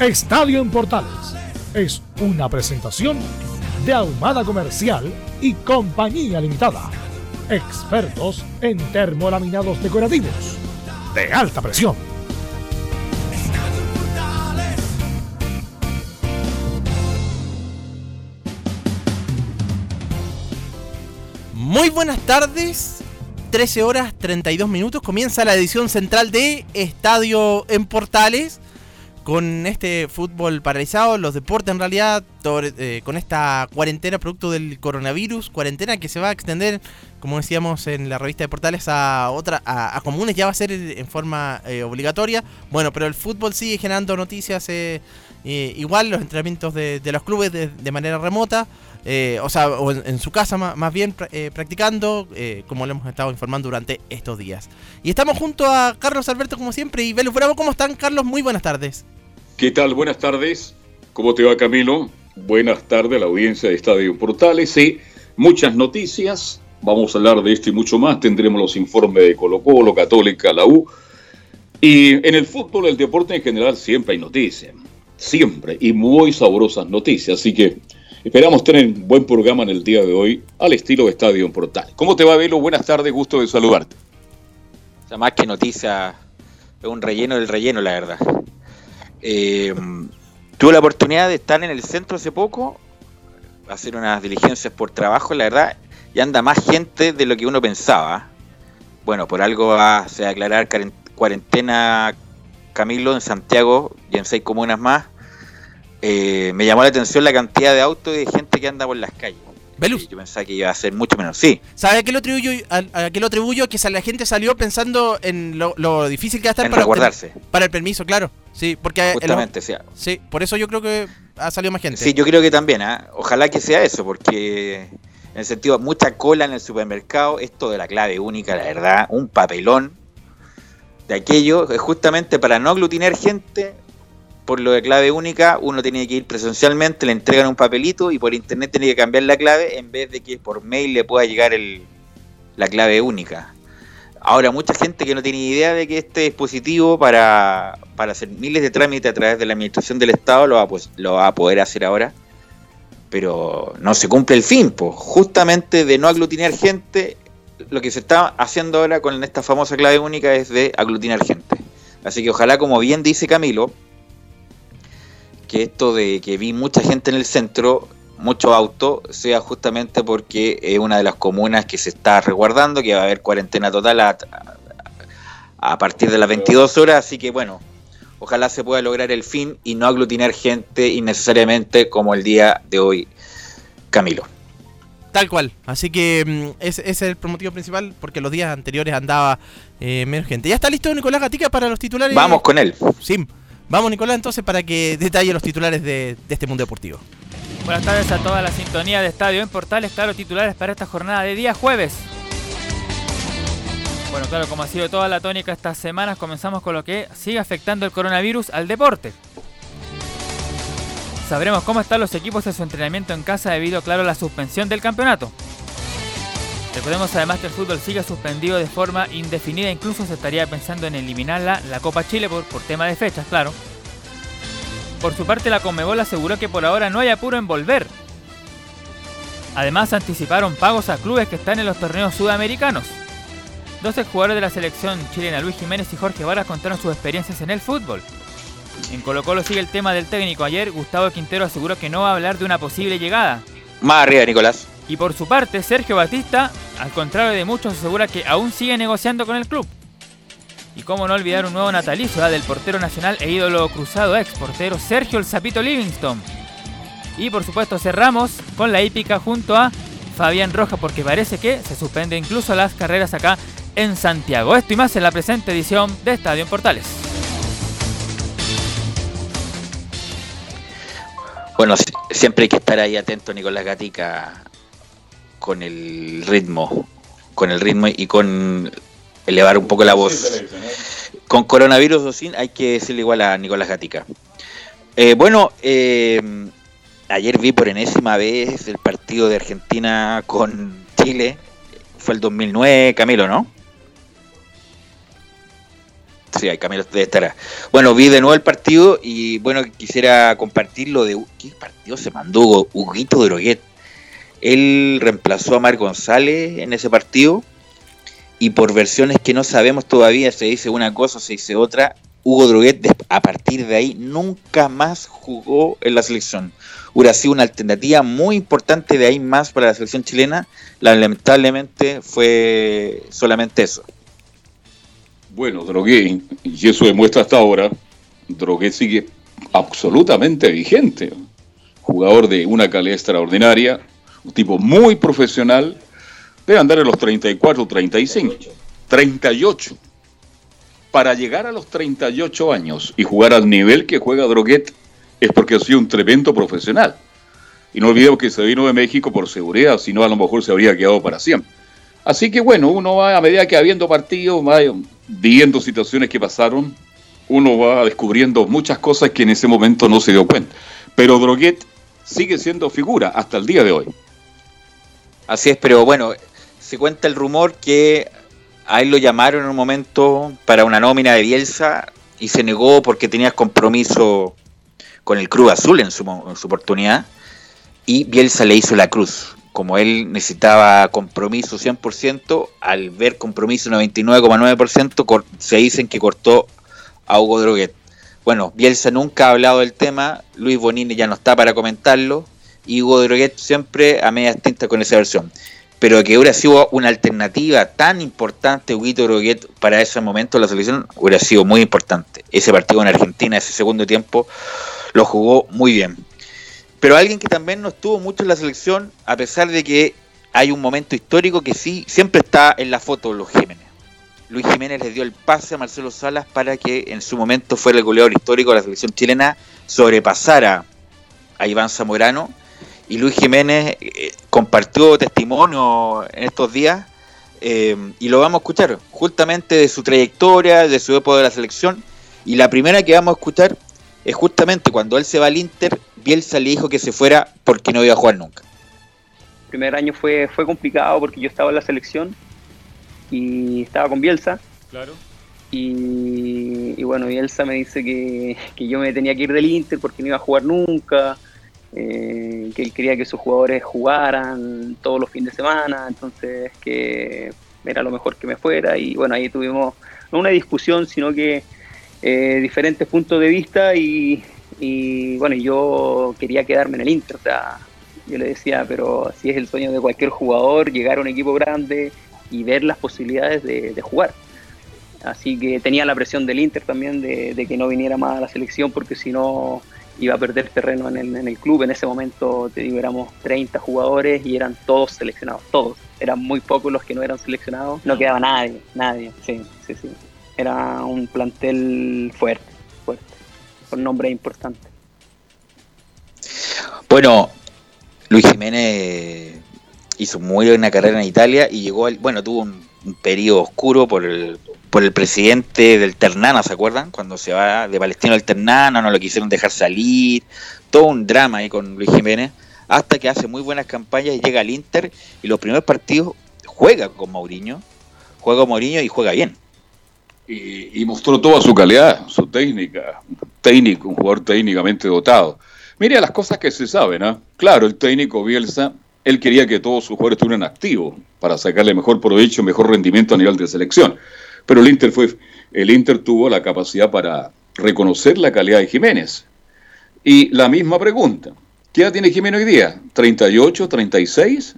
Estadio en Portales es una presentación de Ahumada Comercial y Compañía Limitada. Expertos en termolaminados decorativos de alta presión. Muy buenas tardes. 13 horas 32 minutos. Comienza la edición central de Estadio en Portales. Con este fútbol paralizado, los deportes en realidad, eh, con esta cuarentena producto del coronavirus, cuarentena que se va a extender, como decíamos en la revista de Portales, a otra, a, comunes ya va a ser en forma eh, obligatoria. Bueno, pero el fútbol sigue generando noticias, eh, igual los entrenamientos de, los clubes de manera remota. O sea, o en, su casa más, bien practicando, como lo hemos estado informando durante estos días. Y estamos junto a Carlos Alberto, como siempre, y Velus Bravo. ¿Cómo están, Carlos? Muy buenas tardes. ¿Qué tal? Buenas tardes. ¿Cómo te va, Camilo? Buenas tardes a la audiencia de Estadio Portales. Sí, muchas noticias. Vamos a hablar de esto y mucho más. Tendremos los informes de Colo Colo, Católica, la U. Y en el fútbol, el deporte en general, siempre hay noticias. Siempre. Y muy sabrosas noticias. Así que Esperamos tener un buen programa en el día de hoy al estilo de Estadio en Portal. ¿Cómo te va, Velo? Buenas tardes, gusto de saludarte. O sea, más que noticia, es un relleno del relleno, la verdad. Eh, tuve la oportunidad de estar en el centro hace poco, hacer unas diligencias por trabajo, la verdad, y anda más gente de lo que uno pensaba. Bueno, por algo va a aclarar cuarentena Camilo en Santiago y en seis comunas más eh, me llamó la atención la cantidad de autos y de gente que anda por las calles. Velus. Yo pensaba que iba a ser mucho menos. Sí. ¿Sabe a qué lo atribuyo? A, qué lo atribuyo? Que la gente salió pensando en lo, difícil que va a estar para, el, para el permiso, claro. Sí, porque Justamente, sí. sí. por eso yo creo que ha salido más gente. Sí, yo creo que también. ¿ah? Ojalá que sea eso, porque en el sentido, mucha cola en el supermercado, esto de la clave única, la verdad, un papelón de aquello, justamente para no aglutinar gente, por lo de clave única, uno tiene que ir presencialmente, le entregan un papelito y por internet tiene que cambiar la clave en vez de que por mail le pueda llegar el, la clave única. Ahora, mucha gente que no tiene idea de que este dispositivo para, para hacer miles de trámites a través de la administración del Estado lo va, pues, lo va a poder hacer ahora, pero no se cumple el fin, pues, justamente de no aglutinar gente, lo que se está haciendo ahora con esta famosa clave única es de aglutinar gente. Así que ojalá, como bien dice Camilo, que esto de que vi mucha gente en el centro, mucho auto, sea justamente porque es una de las comunas que se está resguardando, que va a haber cuarentena total a, a partir de las 22 horas, así que bueno, ojalá se pueda lograr el fin y no aglutinar gente innecesariamente como el día de hoy, Camilo. Tal cual, así que mm, ese, es el motivo principal, porque los días anteriores andaba eh, menos gente. ¿Ya está listo Nicolás Gatica para los titulares? Vamos con él. Sí. Vamos, Nicolás, entonces, para que detalle los titulares de, este mundo deportivo. Buenas tardes a toda la sintonía de Estadio en Portales. Claro, titulares para esta jornada de día jueves. Bueno, claro, como ha sido toda la tónica estas semanas, comenzamos con lo que sigue afectando el coronavirus al deporte. Sabremos cómo están los equipos en su entrenamiento en casa debido, claro, a la suspensión del campeonato. Recordemos además que el fútbol sigue suspendido de forma indefinida, incluso se estaría pensando en eliminar la, Copa Chile por, por tema de fechas, claro. Por su parte, la Conmebol aseguró que por ahora no hay apuro en volver. Además, anticiparon pagos a clubes que están en los torneos sudamericanos. 12 jugadores de la selección chilena, Luis Jiménez y Jorge Varas, contaron sus experiencias en el fútbol. En Colo Colo sigue el tema del técnico. Ayer Gustavo Quintero aseguró que no va a hablar de una posible llegada. Más arriba, Nicolás. Y por su parte, Sergio Batista, al contrario de muchos, asegura que aún sigue negociando con el club. Y cómo no olvidar un nuevo natalicio del portero nacional e ídolo cruzado ex portero Sergio El Zapito Livingston. Y por supuesto cerramos con la hípica junto a Fabián Roja porque parece que se suspende incluso las carreras acá en Santiago. Esto y más en la presente edición de Estadio en Portales. Bueno, siempre hay que estar ahí atento, Nicolás Gatica, con el ritmo, con el ritmo y con elevar un poco la voz. Con coronavirus o sin, hay que decirle igual a Nicolás Gatica. Eh, bueno, eh, ayer vi por enésima vez el partido de Argentina con Chile. Fue el 2009, Camilo, ¿no? Sí, Camilo debe estar. Bueno, vi de nuevo el partido y bueno, quisiera compartirlo de qué partido se mandó Huguito Droguet. Él reemplazó a Mar González en ese partido y por versiones que no sabemos todavía, se dice una cosa, se dice otra. Hugo Droguet a partir de ahí nunca más jugó en la selección. Hubiera sido una alternativa muy importante de ahí más para la selección chilena. Lamentablemente fue solamente eso. Bueno, Droguet, y eso demuestra hasta ahora, Droguet sigue absolutamente vigente. Jugador de una calidad extraordinaria, un tipo muy profesional, debe andar en los 34, 35, 38. Para llegar a los 38 años y jugar al nivel que juega Droguet es porque ha sido un tremendo profesional. Y no olvidemos que se vino de México por seguridad, si no a lo mejor se habría quedado para siempre. Así que bueno, uno va a medida que habiendo partidos, va viendo situaciones que pasaron, uno va descubriendo muchas cosas que en ese momento no se dio cuenta. Pero Droguet sigue siendo figura hasta el día de hoy. Así es, pero bueno, se cuenta el rumor que a él lo llamaron en un momento para una nómina de Bielsa y se negó porque tenía compromiso con el Cruz Azul en su, oportunidad y Bielsa le hizo la cruz como él necesitaba compromiso 100%, al ver compromiso 99,9%, se dicen que cortó a Hugo Droguet. Bueno, Bielsa nunca ha hablado del tema, Luis Bonini ya no está para comentarlo, y Hugo Droguet siempre a media tinta con esa versión. Pero que hubiera sido una alternativa tan importante, Hugo Droguet, para ese momento la selección, hubiera sido muy importante. Ese partido en Argentina, ese segundo tiempo, lo jugó muy bien pero alguien que también no estuvo mucho en la selección, a pesar de que hay un momento histórico que sí, siempre está en la foto Luis Jiménez. Luis Jiménez le dio el pase a Marcelo Salas para que en su momento fuera el goleador histórico de la selección chilena, sobrepasara a Iván Zamorano. Y Luis Jiménez eh, compartió testimonio en estos días eh, y lo vamos a escuchar justamente de su trayectoria, de su época de la selección. Y la primera que vamos a escuchar es justamente cuando él se va al Inter, Bielsa le dijo que se fuera porque no iba a jugar nunca. El primer año fue, fue complicado porque yo estaba en la selección y estaba con Bielsa. Claro. Y, bueno, Bielsa me dice que, yo me tenía que ir del Inter porque no iba a jugar nunca, eh, que él quería que sus jugadores jugaran todos los fines de semana, entonces que era lo mejor que me fuera. Y bueno, ahí tuvimos no una discusión, sino que eh, diferentes puntos de vista y, y bueno, yo quería quedarme en el Inter, o sea, yo le decía, pero así es el sueño de cualquier jugador, llegar a un equipo grande y ver las posibilidades de, jugar. Así que tenía la presión del Inter también de, que no viniera más a la selección porque si no iba a perder terreno en el, en el, club. En ese momento, te digo, éramos 30 jugadores y eran todos seleccionados, todos. Eran muy pocos los que no eran seleccionados. No quedaba nadie, nadie, sí, sí, sí. Era un plantel fuerte, fuerte con nombre importante. Bueno, Luis Jiménez hizo muy buena carrera en Italia y llegó, al, bueno, tuvo un, periodo oscuro por el, por el presidente del Ternana, ¿se acuerdan? Cuando se va de Palestino al Ternana, no lo quisieron dejar salir, todo un drama ahí con Luis Jiménez, hasta que hace muy buenas campañas y llega al Inter y los primeros partidos juega con Mourinho, juega con Mourinho y juega bien y, mostró toda su calidad, su técnica, técnico, un jugador técnicamente dotado. Mire las cosas que se saben, ¿ah? Claro, el técnico Bielsa, él quería que todos sus jugadores estuvieran activos para sacarle mejor provecho, mejor rendimiento a nivel de selección. Pero el Inter fue, el Inter tuvo la capacidad para reconocer la calidad de Jiménez. Y la misma pregunta, ¿qué edad tiene Jiménez hoy día? ¿38, 36?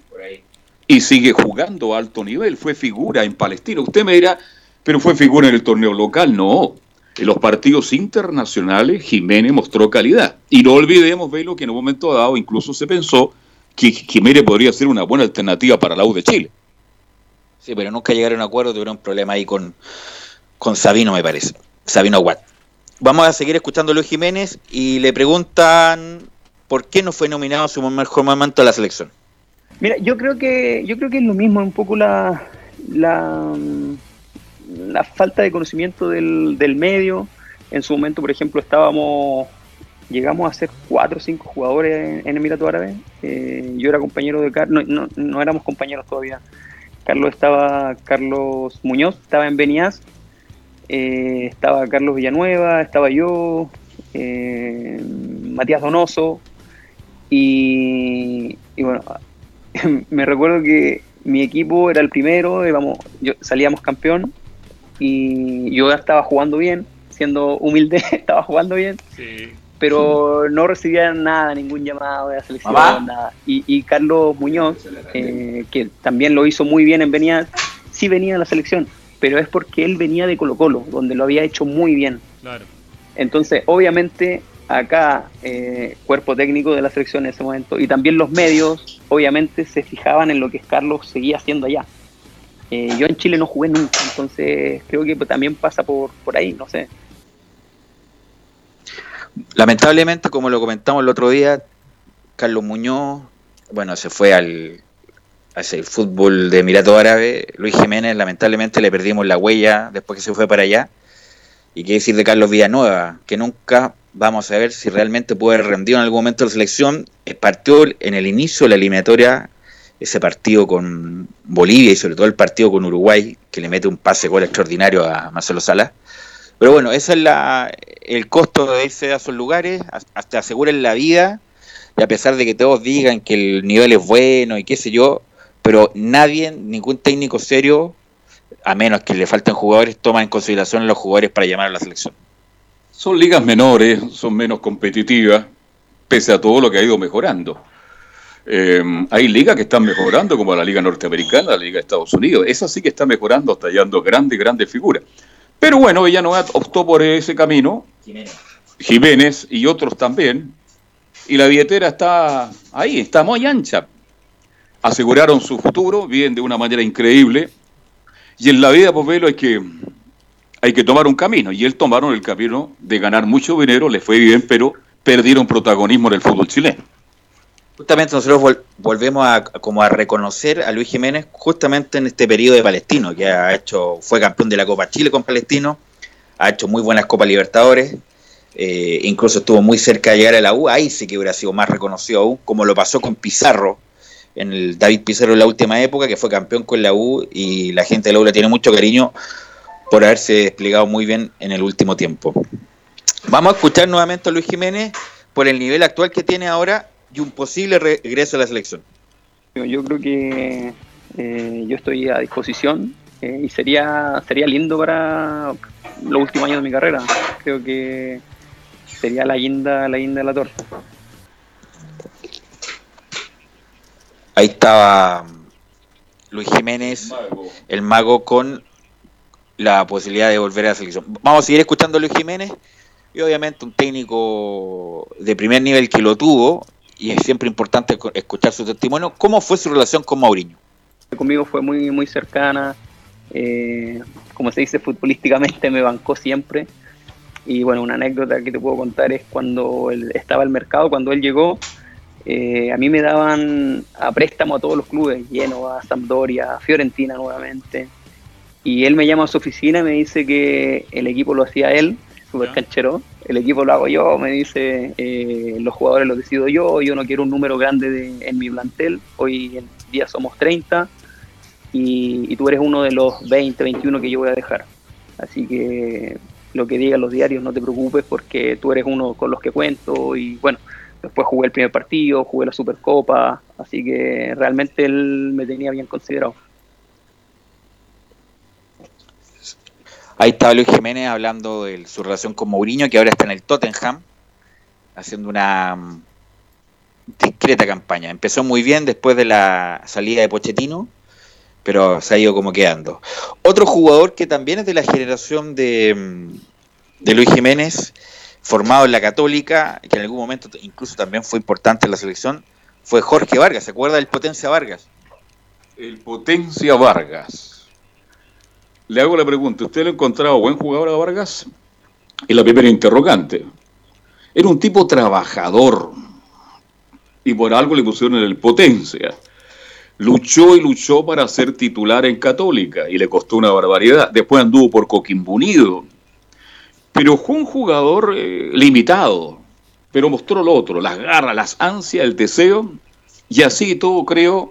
Y sigue jugando a alto nivel, fue figura en Palestina. Usted me dirá, pero fue figura en el torneo local. No, en los partidos internacionales Jiménez mostró calidad. Y no olvidemos, Velo, que en un momento dado incluso se pensó que Jiménez podría ser una buena alternativa para la U de Chile. Sí, pero nunca llegaron a un acuerdo, tuvieron un problema ahí con, con Sabino, me parece. Sabino Watt. Vamos a seguir escuchando a Luis Jiménez y le preguntan por qué no fue nominado su mejor momento a la selección. Mira, yo creo que yo creo que es lo mismo, un poco la, la la falta de conocimiento del, del medio. En su momento, por ejemplo, estábamos, llegamos a ser cuatro o cinco jugadores en, Emirato Árabe. Eh, yo era compañero de Carlos, no, no, éramos compañeros todavía. Carlos estaba, Carlos Muñoz estaba en Beniaz, eh, estaba Carlos Villanueva, estaba yo, eh, Matías Donoso, y, y bueno, me recuerdo que mi equipo era el primero, íbamos, yo, salíamos campeón y yo estaba jugando bien, siendo humilde, estaba jugando bien, pero no recibía nada, ningún llamado de la selección, nada. Y, Carlos Muñoz, eh, que también lo hizo muy bien en Venía, sí venía a la selección, pero es porque él venía de Colo Colo, donde lo había hecho muy bien. Entonces, obviamente, acá, eh, cuerpo técnico de la selección en ese momento, y también los medios, obviamente, se fijaban en lo que Carlos seguía haciendo allá. Eh, yo en Chile no jugué nunca, entonces creo que también pasa por, por ahí, no sé. Lamentablemente, como lo comentamos el otro día, Carlos Muñoz, bueno, se fue al, fútbol de Emirato Árabe. Luis Jiménez, lamentablemente, le perdimos la huella después que se fue para allá. Y qué decir de Carlos Villanueva, que nunca vamos a ver si realmente puede rendido en algún momento la selección. Partió en el inicio de la eliminatoria ese partido con Bolivia y sobre todo el partido con Uruguay, que le mete un pase gol extraordinario a Marcelo Salas. Pero bueno, ese es la, el costo de irse a esos lugares, hasta aseguren la vida, y a pesar de que todos digan que el nivel es bueno y qué sé yo, pero nadie, ningún técnico serio, a menos que le falten jugadores, toma en consideración a los jugadores para llamar a la selección. Son ligas menores, son menos competitivas, pese a todo lo que ha ido mejorando. Eh, hay ligas que están mejorando, como la Liga Norteamericana, la Liga de Estados Unidos. Esa sí que está mejorando, tallando grandes, grandes figuras. Pero bueno, no optó por ese camino. Jiménez. y otros también. Y la billetera está ahí, está muy ancha. Aseguraron su futuro, viven de una manera increíble. Y en la vida, pues velo, hay que, hay que tomar un camino. Y él tomaron el camino de ganar mucho dinero, le fue bien, pero perdieron protagonismo en el fútbol chileno justamente nosotros volvemos a como a reconocer a Luis Jiménez justamente en este periodo de Palestino, que ha hecho, fue campeón de la Copa Chile con Palestino, ha hecho muy buenas Copas Libertadores, eh, incluso estuvo muy cerca de llegar a la U, ahí sí que hubiera sido más reconocido aún, como lo pasó con Pizarro, en el David Pizarro en la última época, que fue campeón con la U y la gente de la U le tiene mucho cariño por haberse desplegado muy bien en el último tiempo. Vamos a escuchar nuevamente a Luis Jiménez por el nivel actual que tiene ahora y un posible regreso a la selección? Yo creo que eh, yo estoy a disposición eh, y sería sería lindo para los últimos años de mi carrera. Creo que sería la guinda, la guinda de la torta. Ahí estaba Luis Jiménez, el mago, con la posibilidad de volver a la selección. Vamos a seguir escuchando a Luis Jiménez y obviamente un técnico de primer nivel que lo tuvo y es siempre importante escuchar su testimonio. ¿Cómo fue su relación con Mauriño? Conmigo fue muy, muy cercana, eh, como se dice futbolísticamente, me bancó siempre. Y bueno, una anécdota que te puedo contar es cuando él estaba el mercado, cuando él llegó, eh, a mí me daban a préstamo a todos los clubes, a Sampdoria, Fiorentina nuevamente. Y él me llama a su oficina y me dice que el equipo lo hacía él, súper canchero, el equipo lo hago yo, me dice, eh, los jugadores los decido yo, yo no quiero un número grande en mi plantel, hoy en día somos 30 y, tú eres uno de los 20, 21 que yo voy a dejar. Así que lo que digan los diarios no te preocupes porque tú eres uno con los que cuento y bueno, después jugué el primer partido, jugué la Supercopa, así que realmente él me tenía bien considerado. Ahí estaba Luis Jiménez hablando de su relación con Mourinho, que ahora está en el Tottenham, haciendo una mm, discreta campaña. Empezó muy bien después de la salida de Pochettino, pero se ha ido como quedando. Otro jugador que también es de la generación de, mm, de Luis Jiménez, formado en la Católica, que en algún momento incluso también fue importante en la selección, fue Jorge Vargas. ¿Se acuerda del Potencia Vargas? El Potencia Vargas. Le hago la pregunta, ¿usted lo ha encontrado buen jugador a Vargas? Y la primera interrogante. Era un tipo trabajador. Y por algo le pusieron el Potencia. Luchó y luchó para ser titular en Católica y le costó una barbaridad. Después anduvo por Coquimbo Unido. Pero fue un jugador eh, limitado. Pero mostró lo otro, las garras, las ansias, el deseo. Y así todo creo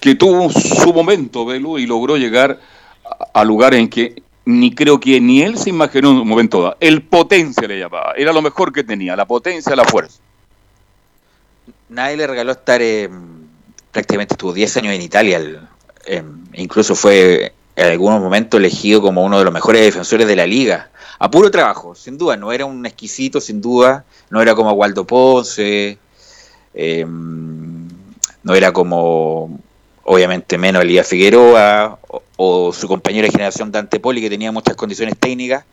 que tuvo su momento, Velo, y logró llegar a, lugares en que ni creo que ni él se imaginó en un momento. El potencia le llamaba. Era lo mejor que tenía, la potencia, la fuerza. Nadie le regaló estar, eh, prácticamente estuvo 10 años en Italia. el- eh, incluso fue en algunos momentos elegido como uno de los mejores defensores de la liga. A puro trabajo, sin duda. No era un exquisito, sin duda. No era como Waldo Ponce. eh, no era como, obviamente, menos Elías Figueroa o, su compañero de generación Dante Poli, que tenía muchas condiciones técnicas,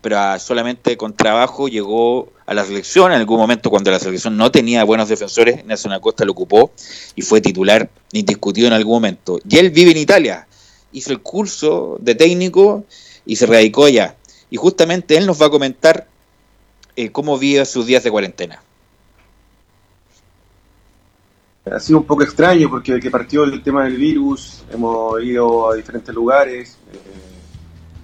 pero ah, solamente con trabajo llegó a la selección. En algún momento, cuando la selección no tenía buenos defensores, Nelson Acosta lo ocupó y fue titular indiscutido en algún momento. Y él vive en Italia, hizo el curso de técnico y se radicó allá. Y justamente él nos va a comentar eh, cómo vive sus días de cuarentena. Ha sido un poco extraño porque desde que partió el tema del virus hemos ido a diferentes lugares, eh,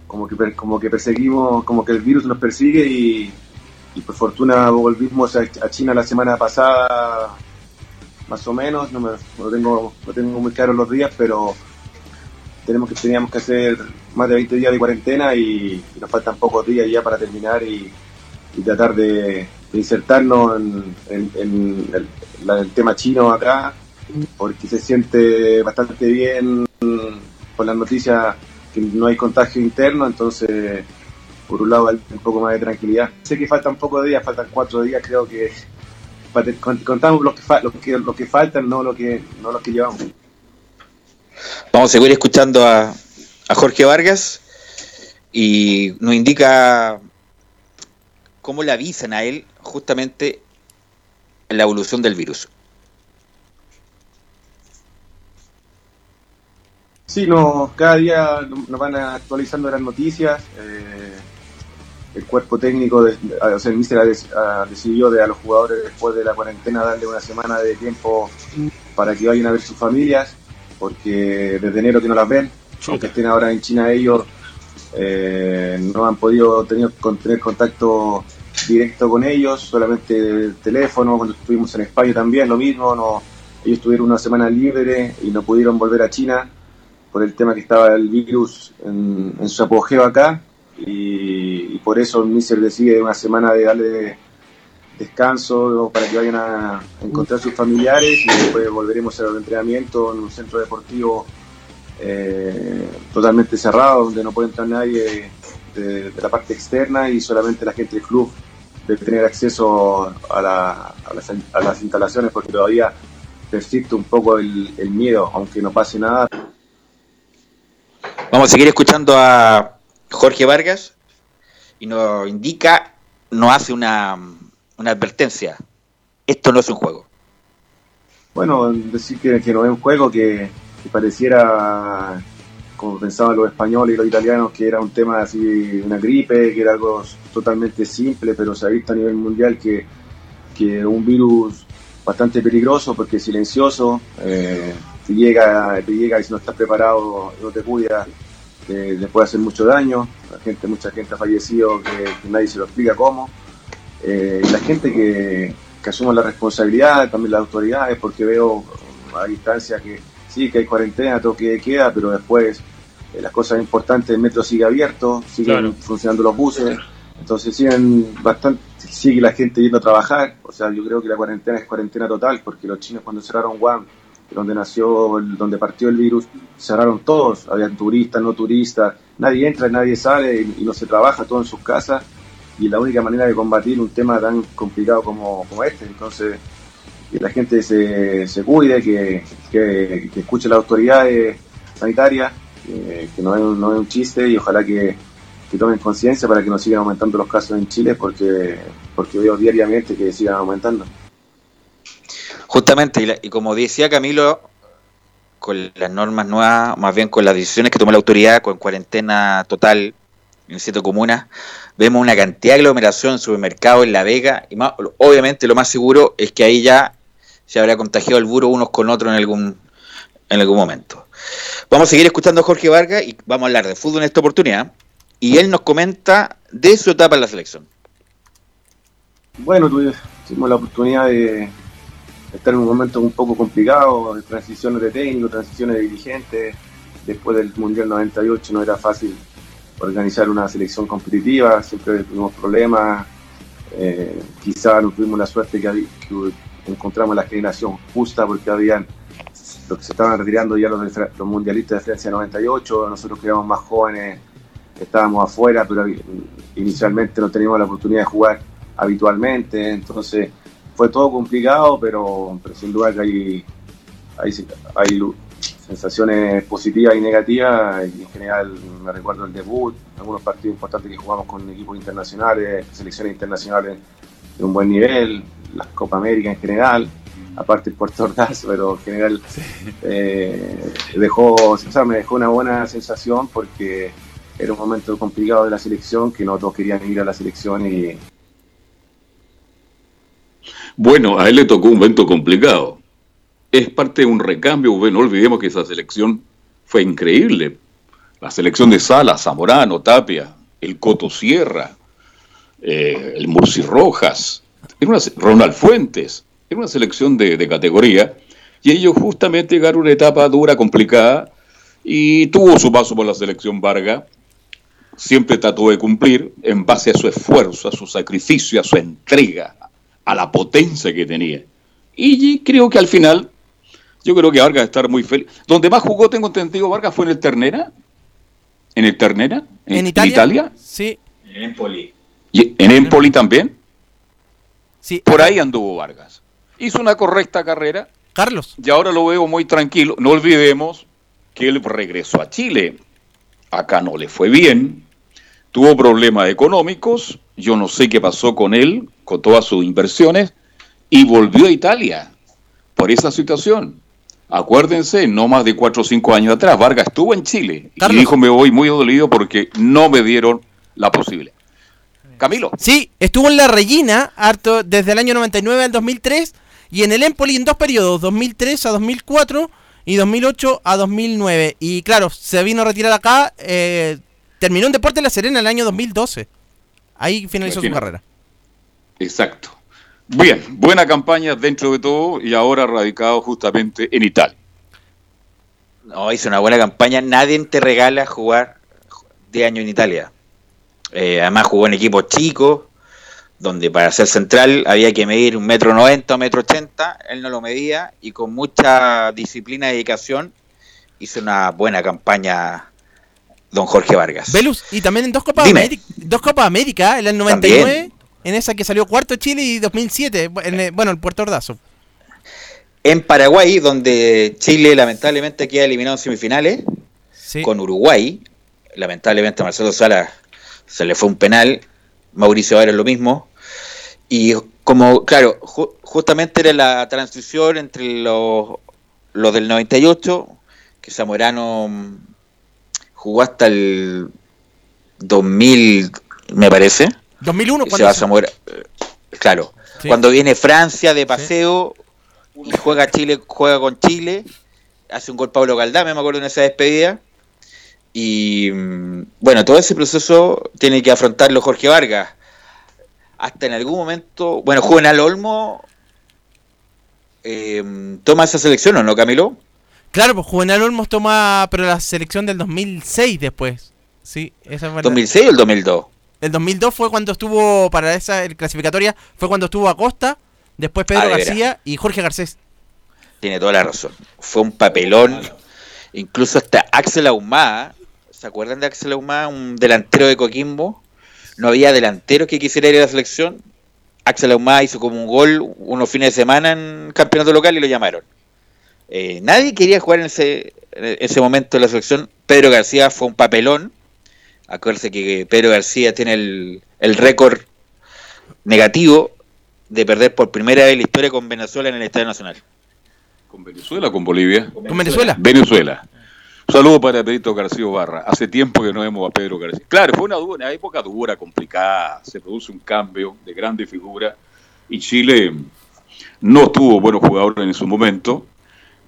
como, que, como que perseguimos, como que el virus nos persigue y, por fortuna volvimos a, China la semana pasada, más o menos, no, me, no, tengo, no tengo muy claro los días, pero tenemos que, teníamos que hacer más de 20 días de cuarentena y, nos faltan pocos días ya para terminar y, tratar de insertarnos en, en- en el, tema chino acá, porque se siente bastante bien con las noticias que no hay contagio interno, entonces por un lado hay un poco más de tranquilidad. Sé que faltan pocos días, faltan cuatro días, creo que contamos los que, los que, los que faltan, no los que, no los que llevamos. Vamos a seguir escuchando a, a Jorge Vargas y nos indica cómo le avisan a él justamente la evolución del virus. Sí, no, cada día nos van actualizando las noticias. eh, el cuerpo técnico, de, o sea, el míster ha, des- ha decidido de a los jugadores después de la cuarentena darle una semana de tiempo para que vayan a ver sus familias, porque desde enero que no las ven, aunque estén ahora en China ellos, eh, no han podido tener, con- tener contacto directo con ellos, solamente el teléfono, cuando estuvimos en España también lo mismo, no, ellos tuvieron una semana libre y no pudieron volver a China por el tema que estaba el virus en, en su apogeo acá y, por eso el Miser decide una semana de darle descanso para que vayan a encontrar sus familiares y después volveremos al entrenamiento en un centro deportivo eh, totalmente cerrado donde no puede entrar nadie de la parte externa y solamente la gente del club debe tener acceso a, la- a las, a las instalaciones porque todavía persiste un poco el, el miedo, aunque no pase nada, Vamos a seguir escuchando a Jorge Vargas y nos indica, nos hace una, una advertencia. Esto no es un juego. Bueno, decir que, que no es un juego que, que pareciera, como pensaban los españoles y los italianos, que era un tema así, una gripe, que era algo totalmente simple, pero se ha visto a nivel mundial que, que un virus bastante peligroso porque es silencioso, eh, llega, te llega y si no estás preparado, no te cuidas, te, le puede hacer mucho daño. La gente, mucha gente ha fallecido que, nadie se lo explica cómo. Eh, la gente que, que asuma la responsabilidad, también las autoridades, porque veo a distancia que sí, que hay cuarentena, toque de queda, pero después eh, las cosas importantes, el metro sigue abierto, siguen Claro. funcionando los buses, entonces siguen bastante, sigue la gente yendo a trabajar, o sea, yo creo que la cuarentena es cuarentena total, porque los chinos cuando cerraron Wuhan donde nació, donde partió el virus, cerraron todos, había turistas, no turistas, nadie entra, nadie sale y, no se trabaja todo en sus casas y la única manera de combatir un tema tan complicado como, como este, entonces que la gente se, se cuide, que, que, escuche las autoridades sanitarias, que no es, no es un chiste y ojalá que, que tomen conciencia para que no sigan aumentando los casos en Chile porque, porque veo diariamente que sigan aumentando. Justamente, y, como decía Camilo, con las normas nuevas, más bien con las decisiones que tomó la autoridad, con cuarentena total en siete comunas, vemos una cantidad de aglomeración en supermercados en La Vega, y obviamente lo más seguro es que ahí ya se habrá contagiado el buro unos con otros en algún, en algún momento. Vamos a seguir escuchando a Jorge Vargas y vamos a hablar de fútbol en esta oportunidad. Y él nos comenta de su etapa en la selección. Bueno, tuvimos la oportunidad de estar en un momento un poco complicado, de transiciones de técnico, transiciones de dirigentes. Después del Mundial 98 no era fácil organizar una selección competitiva, siempre tuvimos problemas. Eh, quizá no tuvimos la suerte que, encontramos la generación justa porque habían los que se estaban retirando ya los, mundialistas de Francia 98, nosotros que éramos más jóvenes estábamos afuera, pero inicialmente no teníamos la oportunidad de jugar habitualmente, entonces fue todo complicado, pero, sin duda que hay, hay, sensaciones positivas y negativas, en general me recuerdo el debut, algunos partidos importantes que jugamos con equipos internacionales, selecciones internacionales de un buen nivel, las Copa América en general, aparte el Puerto Ordaz, pero en general eh, dejó, o sea, me dejó una buena sensación porque era un momento complicado de la selección, que no todos querían ir a la selección y... Bueno, a él le tocó un momento complicado. Es parte de un recambio, no olvidemos que esa selección fue increíble. La selección de Sala, Zamorano, Tapia, el Coto Sierra, eh, el Murci Rojas, Ronald Fuentes, era una selección de, de categoría, y ellos justamente llegaron a una etapa dura, complicada, y tuvo su paso por la selección Vargas, siempre trató de cumplir en base a su esfuerzo, a su sacrificio, a su entrega, a la potencia que tenía. Y creo que al final, yo creo que Vargas estar muy feliz. Donde más jugó, tengo entendido, Vargas fue en el Ternera. ¿En el Ternera? ¿En, Italia? Sí. En Empoli. ¿Y en Empoli también? Sí. Por ahí anduvo Vargas. Hizo una correcta carrera. Carlos. Y ahora lo veo muy tranquilo. No olvidemos que él regresó a Chile. Acá no le fue bien tuvo problemas económicos, yo no sé qué pasó con él, con todas sus inversiones, y volvió a Italia por esa situación. Acuérdense, no más de cuatro o cinco años atrás, Vargas estuvo en Chile y dijo me voy muy dolido porque no me dieron la posibilidad. Camilo. Sí, estuvo en la Regina harto desde el año 99 al 2003 y en el Empoli en dos periodos, 2003 a 2004 y 2008 a 2009. Y claro, se vino a retirar acá, eh, terminó en Deportes La Serena en el año 2012. Ahí finalizó su carrera. Exacto. Bien, buena campaña dentro de todo y ahora radicado justamente en Italia. No, hizo una buena campaña. Nadie te regala jugar de año en Italia. Eh, además jugó en equipos chicos, donde para ser central había que medir un metro noventa o metro ochenta. Él no lo medía y con mucha disciplina y dedicación hizo una buena campaña don Jorge Vargas. Velus, y también en dos Copas, América, dos Copas América, en el 99, en esa que salió cuarto Chile y 2007, bueno, el Puerto Ordazo. En Paraguay, donde Chile lamentablemente queda eliminado en semifinales, con Uruguay, lamentablemente Marcelo Sala se le fue un penal, Mauricio Vara lo mismo, y como, claro, justamente era la transición entre los, los del 98, que Zamorano jugó hasta el 2000, me parece. 2001, se va a eh, Claro, cuando viene Francia de paseo y juega Chile, juega con Chile, hace un gol Pablo Galdame, me acuerdo en esa despedida. Y mm, bueno, todo ese proceso tiene que afrontarlo Jorge Vargas. Hasta en algún momento, bueno, Juvenal Olmo eh, toma esa selección, ¿o no, Camilo? Claro, pues Juvenal Olmos toma, pero la selección del 2006 después. Sí, esa fue ¿2006 o el 2002? El 2002 fue cuando estuvo, para esa clasificatoria, fue cuando estuvo Acosta, después Pedro ah, García y Jorge Garcés. tiene toda la razón. Fue un papelón. Incluso hasta Axel Ahumada, ¿se acuerdan de Axel Ahumada? Un delantero de Coquimbo. No había delanteros que quisiera ir a la selección. Axel Ahumada hizo como un gol unos fines de semana en campeonato local y lo llamaron. Eh, nadie quería jugar en ese, en ese momento en la selección. Pedro García fue un papelón. Acuérdense que Pedro García tiene el, el récord negativo de perder por primera vez en la historia con Venezuela en el Estadio Nacional. ¿Con Venezuela o con Bolivia? ¿Con Venezuela? Venezuela. Un saludo para Pedrito García Barra. Hace tiempo que no vemos a Pedro García. Claro, fue una, época dura, complicada. Se produce un cambio de grande figura. Y Chile no tuvo buenos jugadores en su momento.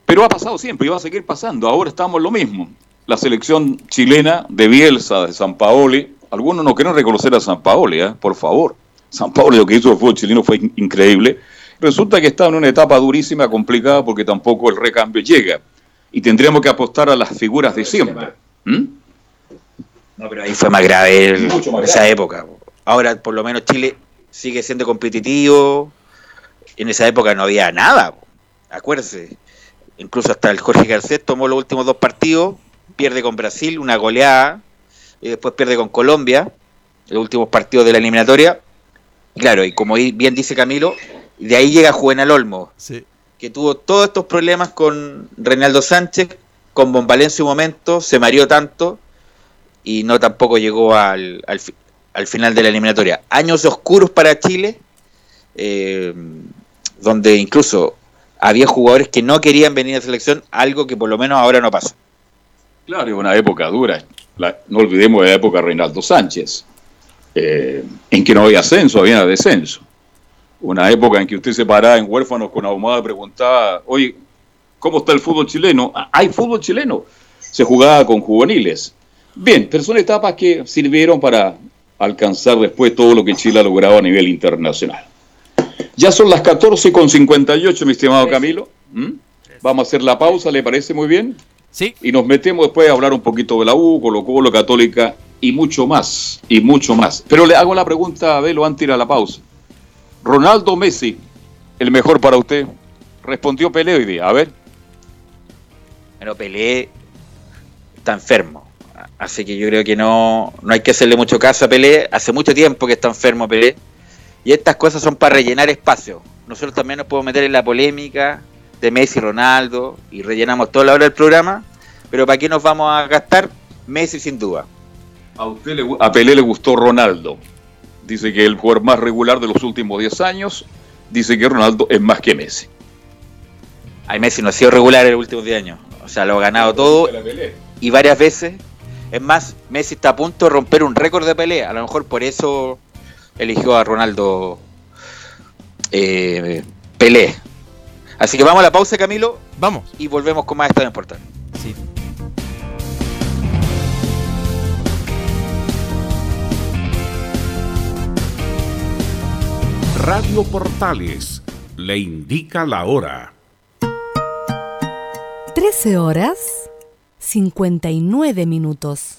Pero ha pasado siempre y va a seguir pasando. Ahora estamos lo mismo. La selección chilena de Bielsa, de San Paoli. Algunos no quieren reconocer a San Paoli, ¿eh? por favor. San Paoli lo que hizo el fútbol chileno fue in- increíble. Resulta que está en una etapa durísima, complicada, porque tampoco el recambio llega. Y tendríamos que apostar a las figuras de siempre. ¿Mm? No, pero ahí fue más grave el- Mucho más esa grave. época. Ahora, por lo menos, Chile sigue siendo competitivo. En esa época no había nada. Acuérdense. Incluso hasta el Jorge Garcés tomó los últimos dos partidos. Pierde con Brasil, una goleada. Y después pierde con Colombia. Los últimos partidos de la eliminatoria. Y Claro, y como bien dice Camilo, de ahí llega Juvenal Olmo. Sí. Que tuvo todos estos problemas con Reinaldo Sánchez, con en su momento, se mareó tanto y no tampoco llegó al, al final de la eliminatoria. Años oscuros para Chile, eh, donde incluso había jugadores que no querían venir a la selección, algo que por lo menos ahora no pasa. Claro, es una época dura. La- no olvidemos de la época de Reinaldo Sánchez, eh, en que no había ascenso, había descenso. Una época en que usted se paraba en huérfanos con ahumada y preguntaba, oye, ¿cómo está el fútbol chileno? Ah, ¿Hay fútbol chileno? Se jugaba con juveniles. Bien, pero son etapas que sirvieron para alcanzar después todo lo que Chile ha logrado a nivel internacional. Ya son las 14 con 58, mi estimado Camilo. ¿Mm? Vamos a hacer la pausa, ¿le parece muy bien? Sí. y nos metemos después a hablar un poquito de la U, Colo Colo, Católica y mucho más, y mucho más. Pero le hago la pregunta a Velo antes de ir a la pausa. Ronaldo Messi, el mejor para usted. Respondió Pelé hoy día, a ver. Pero Pelé está enfermo. Así que yo creo que no, no hay que hacerle mucho caso a Pelé. Hace mucho tiempo que está enfermo Pelé. Y estas cosas son para rellenar espacio. Nosotros también nos podemos meter en la polémica de Messi y Ronaldo y rellenamos toda la hora del programa. Pero ¿para qué nos vamos a gastar? Messi sin duda. A, usted le a Pelé le gustó Ronaldo. Dice que es el jugador más regular de los últimos 10 años. Dice que Ronaldo es más que Messi. Ay, Messi no ha sido regular en los últimos 10 años. O sea, lo ha ganado todo y varias veces. Es más, Messi está a punto de romper un récord de pelea. A lo mejor por eso eligió a Ronaldo eh, Pelé. Así que vamos a la pausa, Camilo, Vamos. y volvemos con más Estadio Importante. Sí. Radio Portales le indica la hora. 13 horas 59 minutos.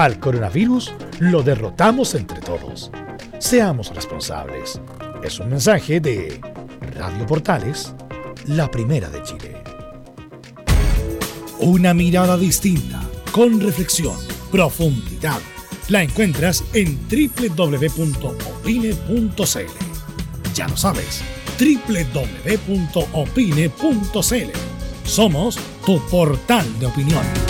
al coronavirus lo derrotamos entre todos. Seamos responsables. Es un mensaje de Radio Portales, la primera de Chile. Una mirada distinta, con reflexión, profundidad. La encuentras en www.opine.cl. Ya lo sabes, www.opine.cl. Somos tu portal de opinión.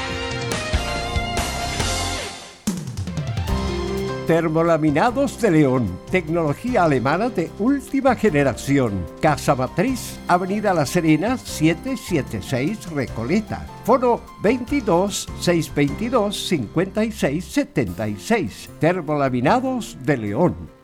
Termolaminados de León, tecnología alemana de última generación. Casa Matriz, Avenida La Serena, 776 Recoleta. Foro 22 622 56 76. Termolaminados de León.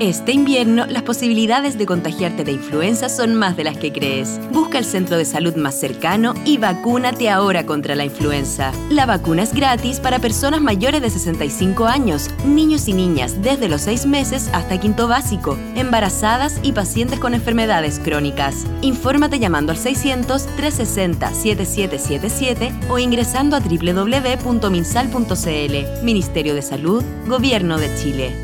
Este invierno, las posibilidades de contagiarte de influenza son más de las que crees. Busca el centro de salud más cercano y vacúnate ahora contra la influenza. La vacuna es gratis para personas mayores de 65 años, niños y niñas desde los 6 meses hasta quinto básico, embarazadas y pacientes con enfermedades crónicas. Infórmate llamando al 600-360-7777 o ingresando a www.minsal.cl. Ministerio de Salud, Gobierno de Chile.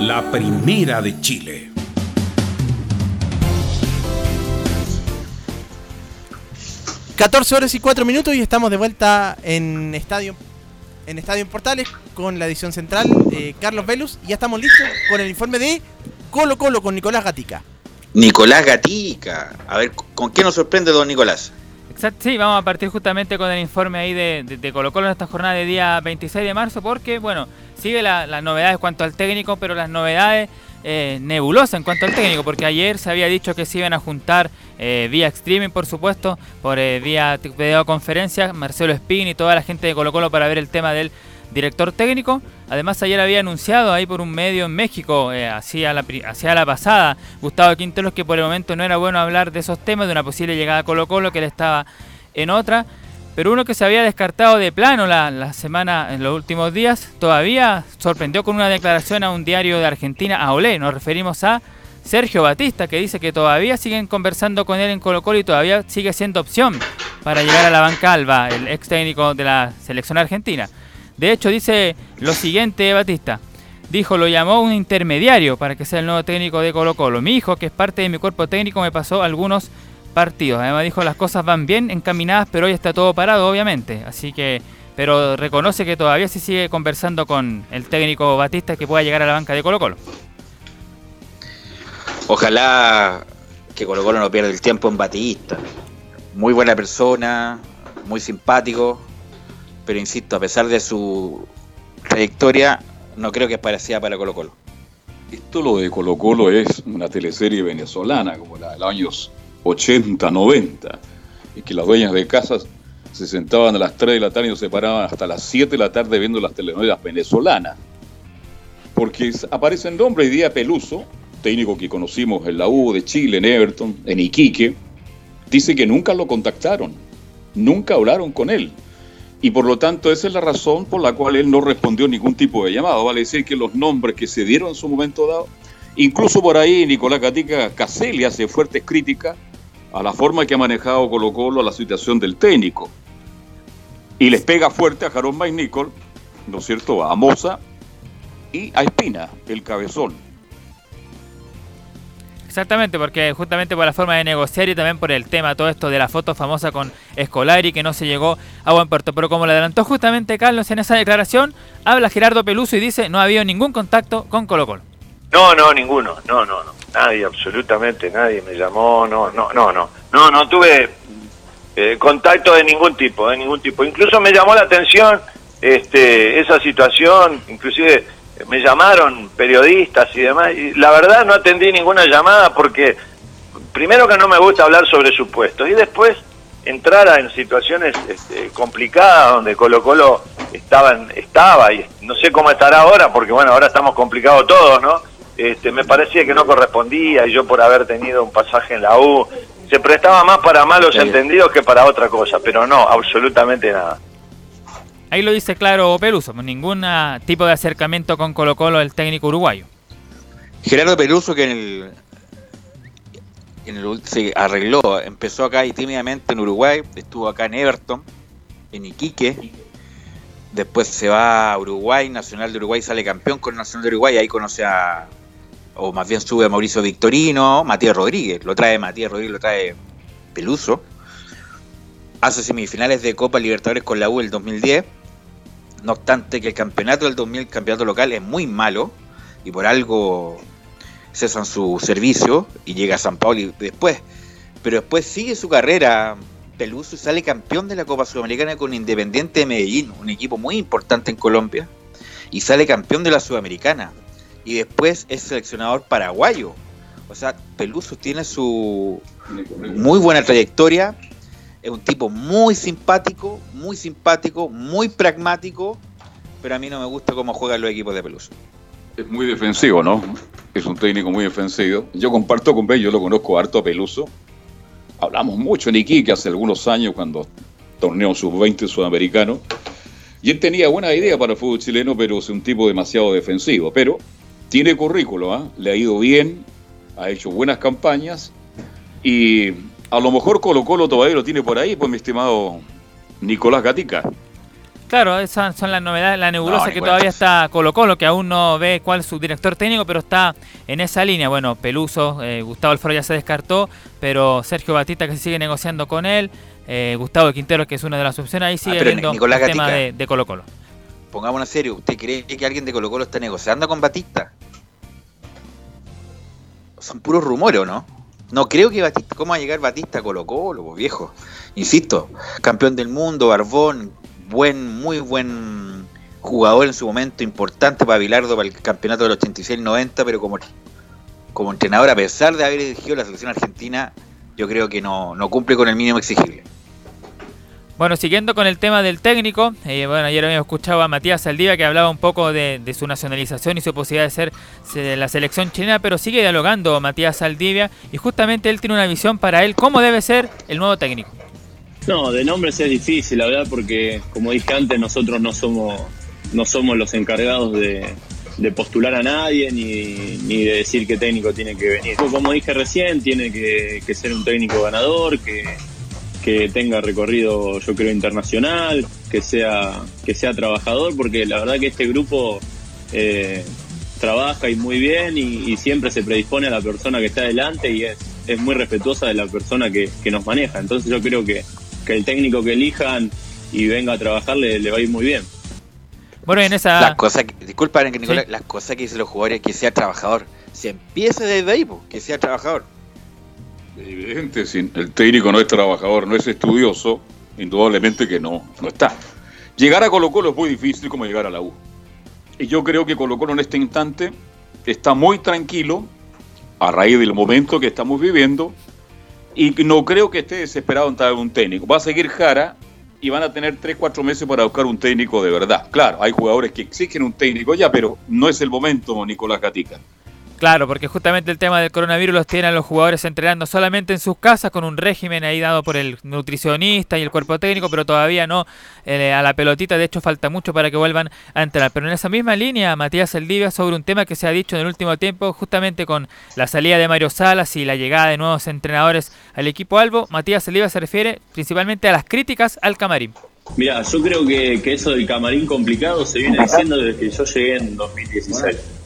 la primera de Chile. ...14 horas y 4 minutos y estamos de vuelta en Estadio en Estadio Portales con la edición central eh, Carlos Velus y ya estamos listos con el informe de Colo Colo con Nicolás Gatica. Nicolás Gatica, a ver, ¿con qué nos sorprende don Nicolás? Sí, vamos a partir justamente con el informe ahí de, de, Colo Colo en esta jornada de día 26 de marzo porque, bueno, sigue las novedades en cuanto al técnico, pero las novedades eh, nebulosas en cuanto al técnico, porque ayer se había dicho que se iban a juntar eh, vía streaming, por supuesto, por eh, vía videoconferencia, Marcelo Espín y toda la gente de Colo Colo para ver el tema del director técnico. Además, ayer había anunciado ahí por un medio en México, eh, hacia, la, la pasada, Gustavo Quinteros, que por el momento no era bueno hablar de esos temas, de una posible llegada a Colo Colo, que él estaba en otra. Pero uno que se había descartado de plano la, semana, en los últimos días, todavía sorprendió con una declaración a un diario de Argentina, a Olé. Nos referimos a Sergio Batista, que dice que todavía siguen conversando con él en Colo Colo y todavía sigue siendo opción para llegar a la banca alba, el ex técnico de la selección argentina. De hecho, dice lo siguiente Batista. Dijo, lo llamó un intermediario para que sea el nuevo técnico de Colo Colo. Mi hijo, que es parte de mi cuerpo técnico, me pasó algunos partidos. Además dijo las cosas van bien encaminadas, pero hoy está todo parado, obviamente. Así que, pero reconoce que todavía se sigue conversando con el técnico Batista que pueda llegar a la banca de Colo Colo. Ojalá que Colo Colo no pierda el tiempo en Batista. Muy buena persona, muy simpático, pero insisto, a pesar de su trayectoria, no creo que es parecida para Colo Colo. Esto lo de Colo Colo es una teleserie venezolana, como la de los años 80, 90, y que las dueñas de casas se sentaban a las 3 de la tarde y se paraban hasta las 7 de la tarde viendo las telenovelas venezolanas. Porque aparece el nombre de día Peluso, técnico que conocimos en la U de Chile, en Everton, en Iquique, dice que nunca lo contactaron, nunca hablaron con él. Y por lo tanto, esa es la razón por la cual él no respondió ningún tipo de llamado. Vale decir que los nombres que se dieron en su momento dado, incluso por ahí Nicolás Gatica Caselli hace fuertes críticas a la forma que ha manejado Colo Colo a la situación del técnico. Y les pega fuerte a Jarón Nicol, ¿no es cierto?, a Moza y a Espina, el cabezón. Exactamente, porque justamente por la forma de negociar y también por el tema, todo esto de la foto famosa con Escolari que no se llegó a buen puerto. Pero como le adelantó justamente Carlos en esa declaración, habla Gerardo Peluso y dice no ha habido ningún contacto con Colo Colo. No, no, ninguno, no, no, no, nadie, absolutamente nadie me llamó, no, no, no, no, no, no tuve eh, contacto de ningún tipo, de ningún tipo. Incluso me llamó la atención este, esa situación, inclusive me llamaron periodistas y demás, y la verdad no atendí ninguna llamada porque primero que no me gusta hablar sobre supuestos y después entrar en situaciones este, complicadas donde Colo Colo estaba, estaba y no sé cómo estará ahora porque bueno, ahora estamos complicados todos, ¿no? Este, me parecía que no correspondía y yo por haber tenido un pasaje en la U se prestaba más para malos entendidos que para otra cosa, pero no, absolutamente nada. Ahí lo dice claro Peluso, ningún ah, tipo de acercamiento con Colo Colo el técnico uruguayo. Gerardo Peluso que en el, en el- se arregló, empezó acá y tímidamente en Uruguay, estuvo acá en Everton, en Iquique, después se va a Uruguay, Nacional de Uruguay sale campeón con Nacional de Uruguay, ahí conoce a, o más bien sube a Mauricio Victorino, Matías Rodríguez, lo trae Matías Rodríguez, lo trae Peluso, hace semifinales de Copa Libertadores con la U el 2010, no obstante que el campeonato del 2000, el campeonato local, es muy malo y por algo cesan su servicio y llega a San Paulo y después. Pero después sigue su carrera Peluso y sale campeón de la Copa Sudamericana con Independiente de Medellín, un equipo muy importante en Colombia, y sale campeón de la Sudamericana. Y después es seleccionador paraguayo. O sea, Peluso tiene su muy buena trayectoria, es un tipo muy simpático, muy simpático, muy pragmático, pero a mí no me gusta cómo juegan los equipos de Peluso. Es muy defensivo, ¿no? Es un técnico muy defensivo. Yo comparto con Ben, yo lo conozco harto a Peluso. Hablamos mucho en Iquique hace algunos años cuando torneo sub-20 sudamericano. Y él tenía buena idea para el fútbol chileno, pero es un tipo demasiado defensivo. Pero tiene currículo, ¿ah? le ha ido bien, ha hecho buenas campañas y a lo mejor Colo Colo todavía lo tiene por ahí, pues mi estimado Nicolás Gatica. Claro, esas son las novedades, la nebulosa No, que todavía está Colo Colo, que aún no ve cuál es su director técnico, pero está en esa línea. Bueno, Peluso, eh, Gustavo Alfaro ya se descartó, pero Sergio Batista que se sigue negociando con él, eh, Gustavo Quintero que es una de las opciones, ahí sigue Ah, pero viendo Nicolás el tema de, de Colo Colo. Pongámonos en serio, ¿usted cree que alguien de Colo Colo está negociando con Batista? Son puros rumores, ¿o no? No creo que Batista, ¿cómo va a llegar Batista a Colo viejo? Insisto, campeón del mundo, Barbón, buen, muy buen jugador en su momento, importante para Bilardo para el campeonato del 86-90, pero como, como entrenador, a pesar de haber dirigido la selección argentina, yo creo que no, no cumple con el mínimo exigible. Bueno, siguiendo con el tema del técnico, eh, bueno, ayer habíamos escuchado a Matías Saldivia que hablaba un poco de, su nacionalización y su posibilidad de ser la selección chilena, pero sigue dialogando Matías Saldivia y justamente él tiene una visión para él cómo debe ser el nuevo técnico. No, de nombres es difícil, la verdad, porque como dije antes, nosotros no somos, no somos los encargados de, de postular a nadie ni, ni de decir qué técnico tiene que venir. Como dije recién, tiene que, que ser un técnico ganador, que, que tenga recorrido, yo creo, internacional, que sea, que sea trabajador, porque la verdad que este grupo eh, trabaja y muy bien y, y siempre se predispone a la persona que está delante y es, es muy respetuosa de la persona que, que nos maneja. Entonces yo creo que, que el técnico que elijan y venga a trabajar le, le va a ir muy bien. Bueno, en esa... Las cosas, que- disculpa, Nicolás, las cosas que dicen los jugadores, que sea trabajador. Se empieza desde ahí, po, que sea trabajador. Evidente, si el técnico no es trabajador, no es estudioso, indudablemente que no, no está. Llegar a Colo Colo es muy difícil como llegar a la U. Y yo creo que Colo Colo en este instante está muy tranquilo a raíz del momento que estamos viviendo y no creo que esté desesperado en traer un técnico. Va a seguir Jara y van a tener 3, 4 meses para buscar un técnico de verdad. Claro, hay jugadores que exigen un técnico ya, pero no es el momento, Nicolás Gatica. Claro, porque justamente el tema del coronavirus los tiene a los jugadores entrenando solamente en sus casas con un régimen ahí dado por el nutricionista y el cuerpo técnico, pero todavía no eh, a la pelotita. De hecho, falta mucho para que vuelvan a entrenar. Pero en esa misma línea, Matías Eldivia, sobre un tema que se ha dicho en el último tiempo, justamente con la salida de Mario Salas y la llegada de nuevos entrenadores al equipo Albo, Matías Eldivia se refiere principalmente a las críticas al camarín. Mira, yo creo que, que eso del camarín complicado se viene diciendo desde que yo llegué en 2016.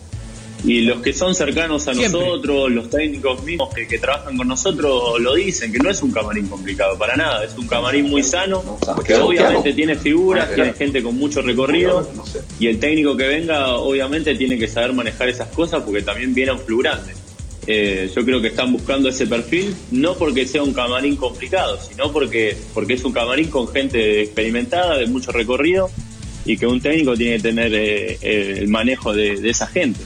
Y los que son cercanos a nosotros, los técnicos mismos que, que trabajan con nosotros, lo dicen, que no es un camarín complicado, para nada. Es un camarín muy sano, que obviamente tiene figuras, tiene gente con mucho recorrido, y el técnico que venga, obviamente, tiene que saber manejar esas cosas porque también viene un club grande. Eh, yo creo que están buscando ese perfil, no porque sea un camarín complicado, sino porque, porque es un camarín con gente experimentada, de mucho recorrido, y que un técnico tiene que tener eh, eh, el manejo de, de esa gente.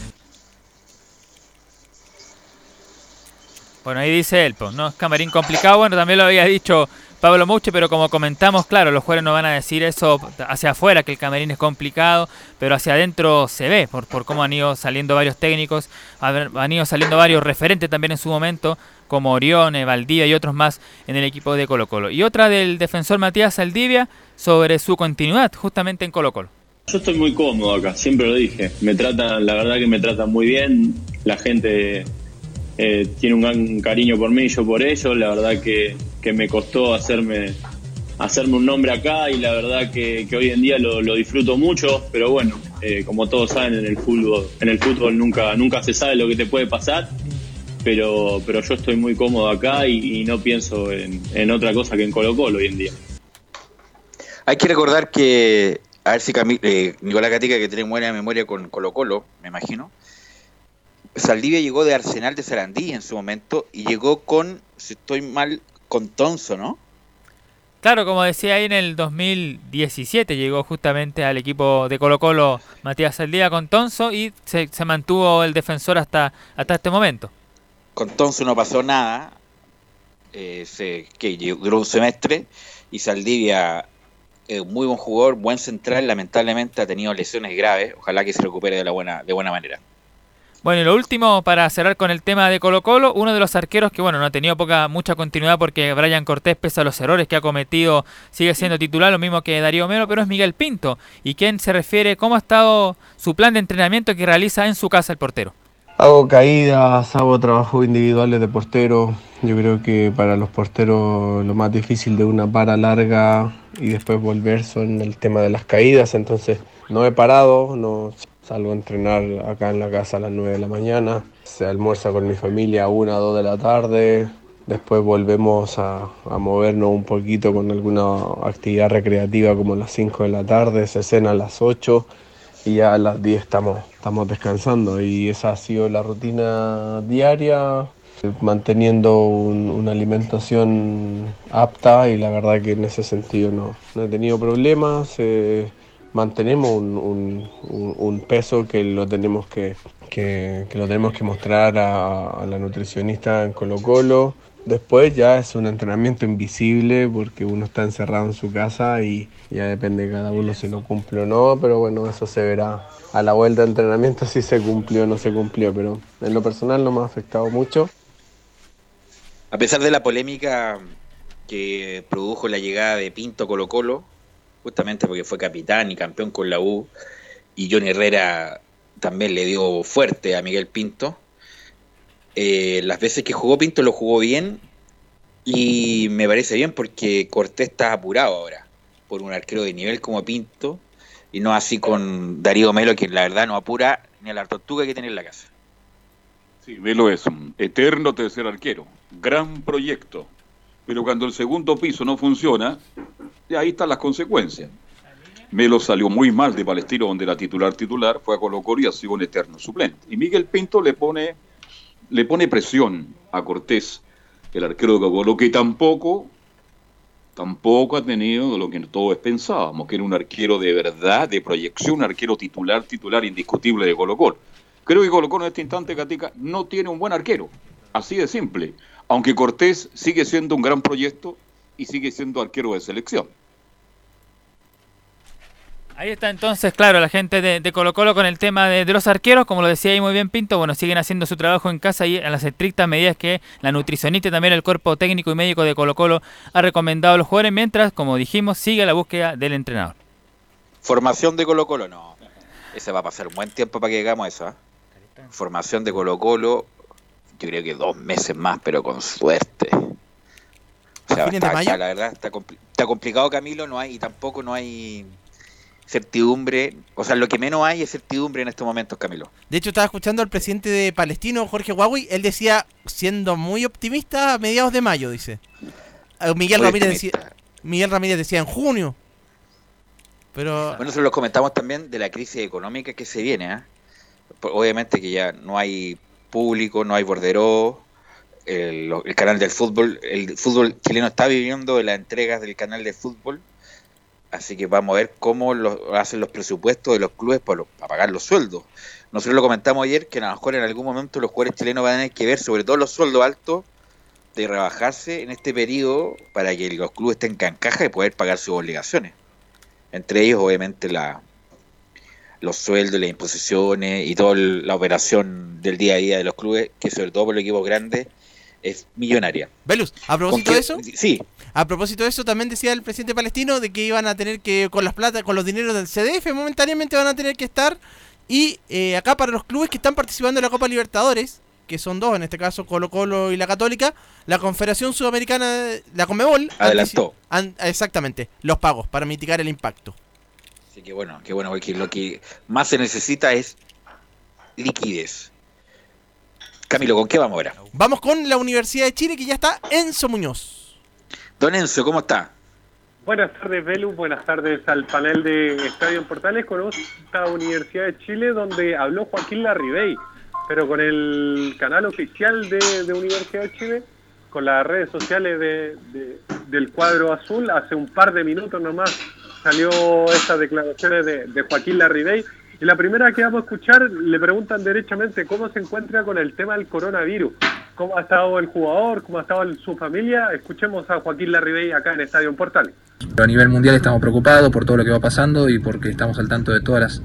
Bueno, ahí dice él, pues, ¿no? Es camarín complicado. Bueno, también lo había dicho Pablo Mouche, pero como comentamos, claro, los jugadores no van a decir eso hacia afuera, que el camarín es complicado, pero hacia adentro se ve, por, por cómo han ido saliendo varios técnicos, han ido saliendo varios referentes también en su momento, como Orione, Valdivia y otros más en el equipo de Colo Colo. Y otra del defensor Matías Aldivia sobre su continuidad justamente en Colo Colo. Yo estoy muy cómodo acá, siempre lo dije. Me tratan, la verdad que me tratan muy bien. La gente eh, tiene un gran cariño por mí y yo por ellos. La verdad que, que me costó hacerme hacerme un nombre acá y la verdad que, que hoy en día lo, lo, disfruto mucho, pero bueno, eh, como todos saben en el fútbol, en el fútbol nunca, nunca se sabe lo que te puede pasar, pero, pero yo estoy muy cómodo acá y, no pienso en, en, otra cosa que en Colo Colo hoy en día. Hay que recordar que, a ver si eh, Nicolás Gatica que tiene buena memoria con Colo Colo, me imagino, Saldivia llegó de Arsenal de Sarandí en su momento y llegó con, si estoy mal, con Tonso, ¿no? Claro, como decía ahí en el 2017 llegó justamente al equipo de Colo Colo Matías Saldivia con Tonso y se, se, mantuvo el defensor hasta, hasta este momento. Con Tonso no pasó nada, eh, se, que duró un semestre y Saldivia, eh, muy buen jugador, buen central, lamentablemente ha tenido lesiones graves, ojalá que se recupere de, la buena, de buena manera. Bueno, y lo último, para cerrar con el tema de Colo Colo, uno de los arqueros que, bueno, no ha tenido poca, mucha continuidad porque Brian Cortés, pese a los errores que ha cometido, sigue siendo titular, lo mismo que Darío Melo, pero es Miguel Pinto. ¿Y quién se refiere, cómo ha estado su plan de entrenamiento que realiza en su casa el portero? Hago caídas, hago trabajos individuales de portero. Yo creo que para los porteros lo más difícil de una para larga y después volver son el tema de las caídas. Entonces no he parado, no Salgo a entrenar acá en la casa a las 9 de la mañana. Se almuerza con mi familia a 1 o 2 de la tarde. Después volvemos a, a, movernos un poquito con alguna actividad recreativa como a las 5 de la tarde. Se cena a las 8 y ya a las 10 estamos, estamos descansando. Y esa ha sido la rutina diaria, manteniendo un, una alimentación apta y la verdad que en ese sentido no, no he tenido problemas. Eh, mantenemos un, peso que lo tenemos que, que, lo tenemos que mostrar a, a, la nutricionista en Colo Colo. Después ya es un entrenamiento invisible porque uno está encerrado en su casa y ya depende de cada uno si lo cumple o no, pero bueno, eso se verá a la vuelta de entrenamiento si se cumplió o no se cumplió, pero en lo personal no me ha afectado mucho. A pesar de la polémica que produjo la llegada de Pinto Colo Colo, justamente porque fue capitán y campeón con la U, y John Herrera también le dio fuerte a Miguel Pinto. Eh, las veces que jugó Pinto lo jugó bien y me parece bien porque Cortés está apurado ahora por un arquero de nivel como Pinto y no así con Darío Melo que la verdad no apura ni a la tortuga que tiene en la casa. Sí, Melo es un eterno tercer arquero, gran proyecto, pero cuando el segundo piso no funciona, ahí están las consecuencias. Melo salió muy mal de Palestino, donde era titular titular, fue a Colo Colo y ha sido un eterno suplente. Y Miguel Pinto le pone, le pone presión a Cortés, el arquero de que tampoco, tampoco ha tenido lo que todos pensábamos, que era un arquero de verdad, de proyección, un arquero titular, titular indiscutible de Colo Colo. Creo que Colo Colo en este instante, Gatica, no tiene un buen arquero, así de simple. Aunque Cortés sigue siendo un gran proyecto y sigue siendo arquero de selección. Ahí está entonces, claro, la gente de, de Colo Colo con el tema de, de los arqueros, como lo decía ahí muy bien Pinto, bueno, siguen haciendo su trabajo en casa y a las estrictas medidas que la nutricionista y también el cuerpo técnico y médico de Colo Colo ha recomendado a los jugadores, mientras, como dijimos, sigue la búsqueda del entrenador. Formación de Colo Colo, no. Ese va a pasar un buen tiempo para que llegamos a eso. ¿ah? Formación de Colo Colo, yo creo que dos meses más, pero con suerte. O sea, fines de está- mayo? está- la verdad está, compli- está complicado Camilo, no hay y tampoco no hay certidumbre, o sea, lo que menos hay es certidumbre en estos momentos, Camilo. De hecho, estaba escuchando al presidente de Palestino, Jorge Huawei. Él decía, siendo muy optimista, a mediados de mayo, dice. Eh, Miguel Muy Ramírez decía, Miguel Ramírez decía en junio. Pero Bueno, nosotros lo comentamos también de la crisis económica que se viene. Pues, Obviamente que ya no hay público, no hay borderó, el, canal del fútbol, el fútbol chileno está viviendo de las entregas del canal de fútbol, así que vamos a ver cómo lo, hacen los presupuestos de los clubes para, para pagar los sueldos. Nosotros lo comentamos ayer que a lo mejor en algún momento los jugadores chilenos van a tener que ver, sobre todo los sueldos altos, de rebajarse en este periodo para que los clubes tengan caja y poder pagar sus obligaciones. Entre ellos, obviamente, la, los sueldos, las imposiciones y toda la operación del día a día de los clubes, que sobre todo por los equipos grandes, es millonaria. Velus, a propósito ¿Con de eso, Sí, a propósito de eso, también decía el presidente palestino de que iban a tener que, con las plata, con los dineros del CDF, momentáneamente van a tener que estar. Y eh, acá para los clubes que están participando en la Copa Libertadores, que son dos, en este caso Colo Colo y la Católica, la Confederación Sudamericana, la Conmebol, Adelantó. an- exactamente, los pagos para mitigar el impacto. así que bueno, que bueno, porque lo que más se necesita es liquidez. Camilo, ¿con qué vamos ahora? Vamos con la Universidad de Chile, que ya está Enzo Muñoz. Don Enzo, ¿cómo está? Buenas tardes, Belu. Buenas tardes al panel de Estadio en Portales con esta Universidad de Chile donde habló Joaquín Larribey, pero con el canal oficial de, de Universidad de Chile, con las redes sociales de, de- del cuadro azul. Hace un par de minutos nomás salió estas declaraciones de, de Joaquín Larribey. Y la primera que vamos a escuchar le preguntan derechamente cómo se encuentra con el tema del coronavirus. ¿Cómo ha estado el jugador? ¿Cómo ha estado su familia? Escuchemos a Joaquín Larribey acá en Estadio en Portales. A nivel mundial estamos preocupados por todo lo que va pasando y porque estamos al tanto de todas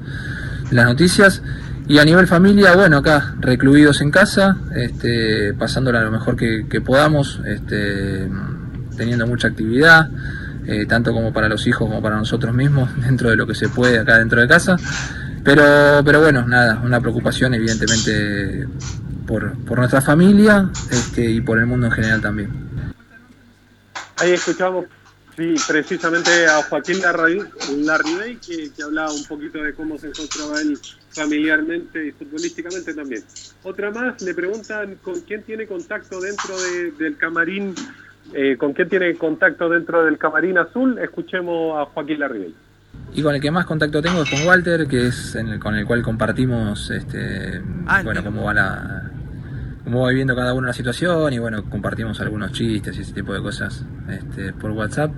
las, noticias. Y a nivel familia, bueno, acá recluidos en casa, este, pasándola lo mejor que, que podamos, este, teniendo mucha actividad, eh, tanto como para los hijos como para nosotros mismos, dentro de lo que se puede acá dentro de casa. Pero, pero bueno, nada, una preocupación evidentemente por, por nuestra familia este, y por el mundo en general también. Ahí escuchamos sí, precisamente a Joaquín Larribey, que, que hablaba un poquito de cómo se encontraba él familiarmente y futbolísticamente también. Otra más, le preguntan con quién tiene contacto dentro de- del camarín, eh, con quién tiene contacto dentro del camarín azul. Escuchemos a Joaquín Larribey. Y con el que más contacto tengo es con Walter, que es en el- con el cual compartimos este, bueno, cómo va la cómo va viviendo cada uno la situación y bueno, compartimos algunos chistes y ese tipo de cosas este, por WhatsApp.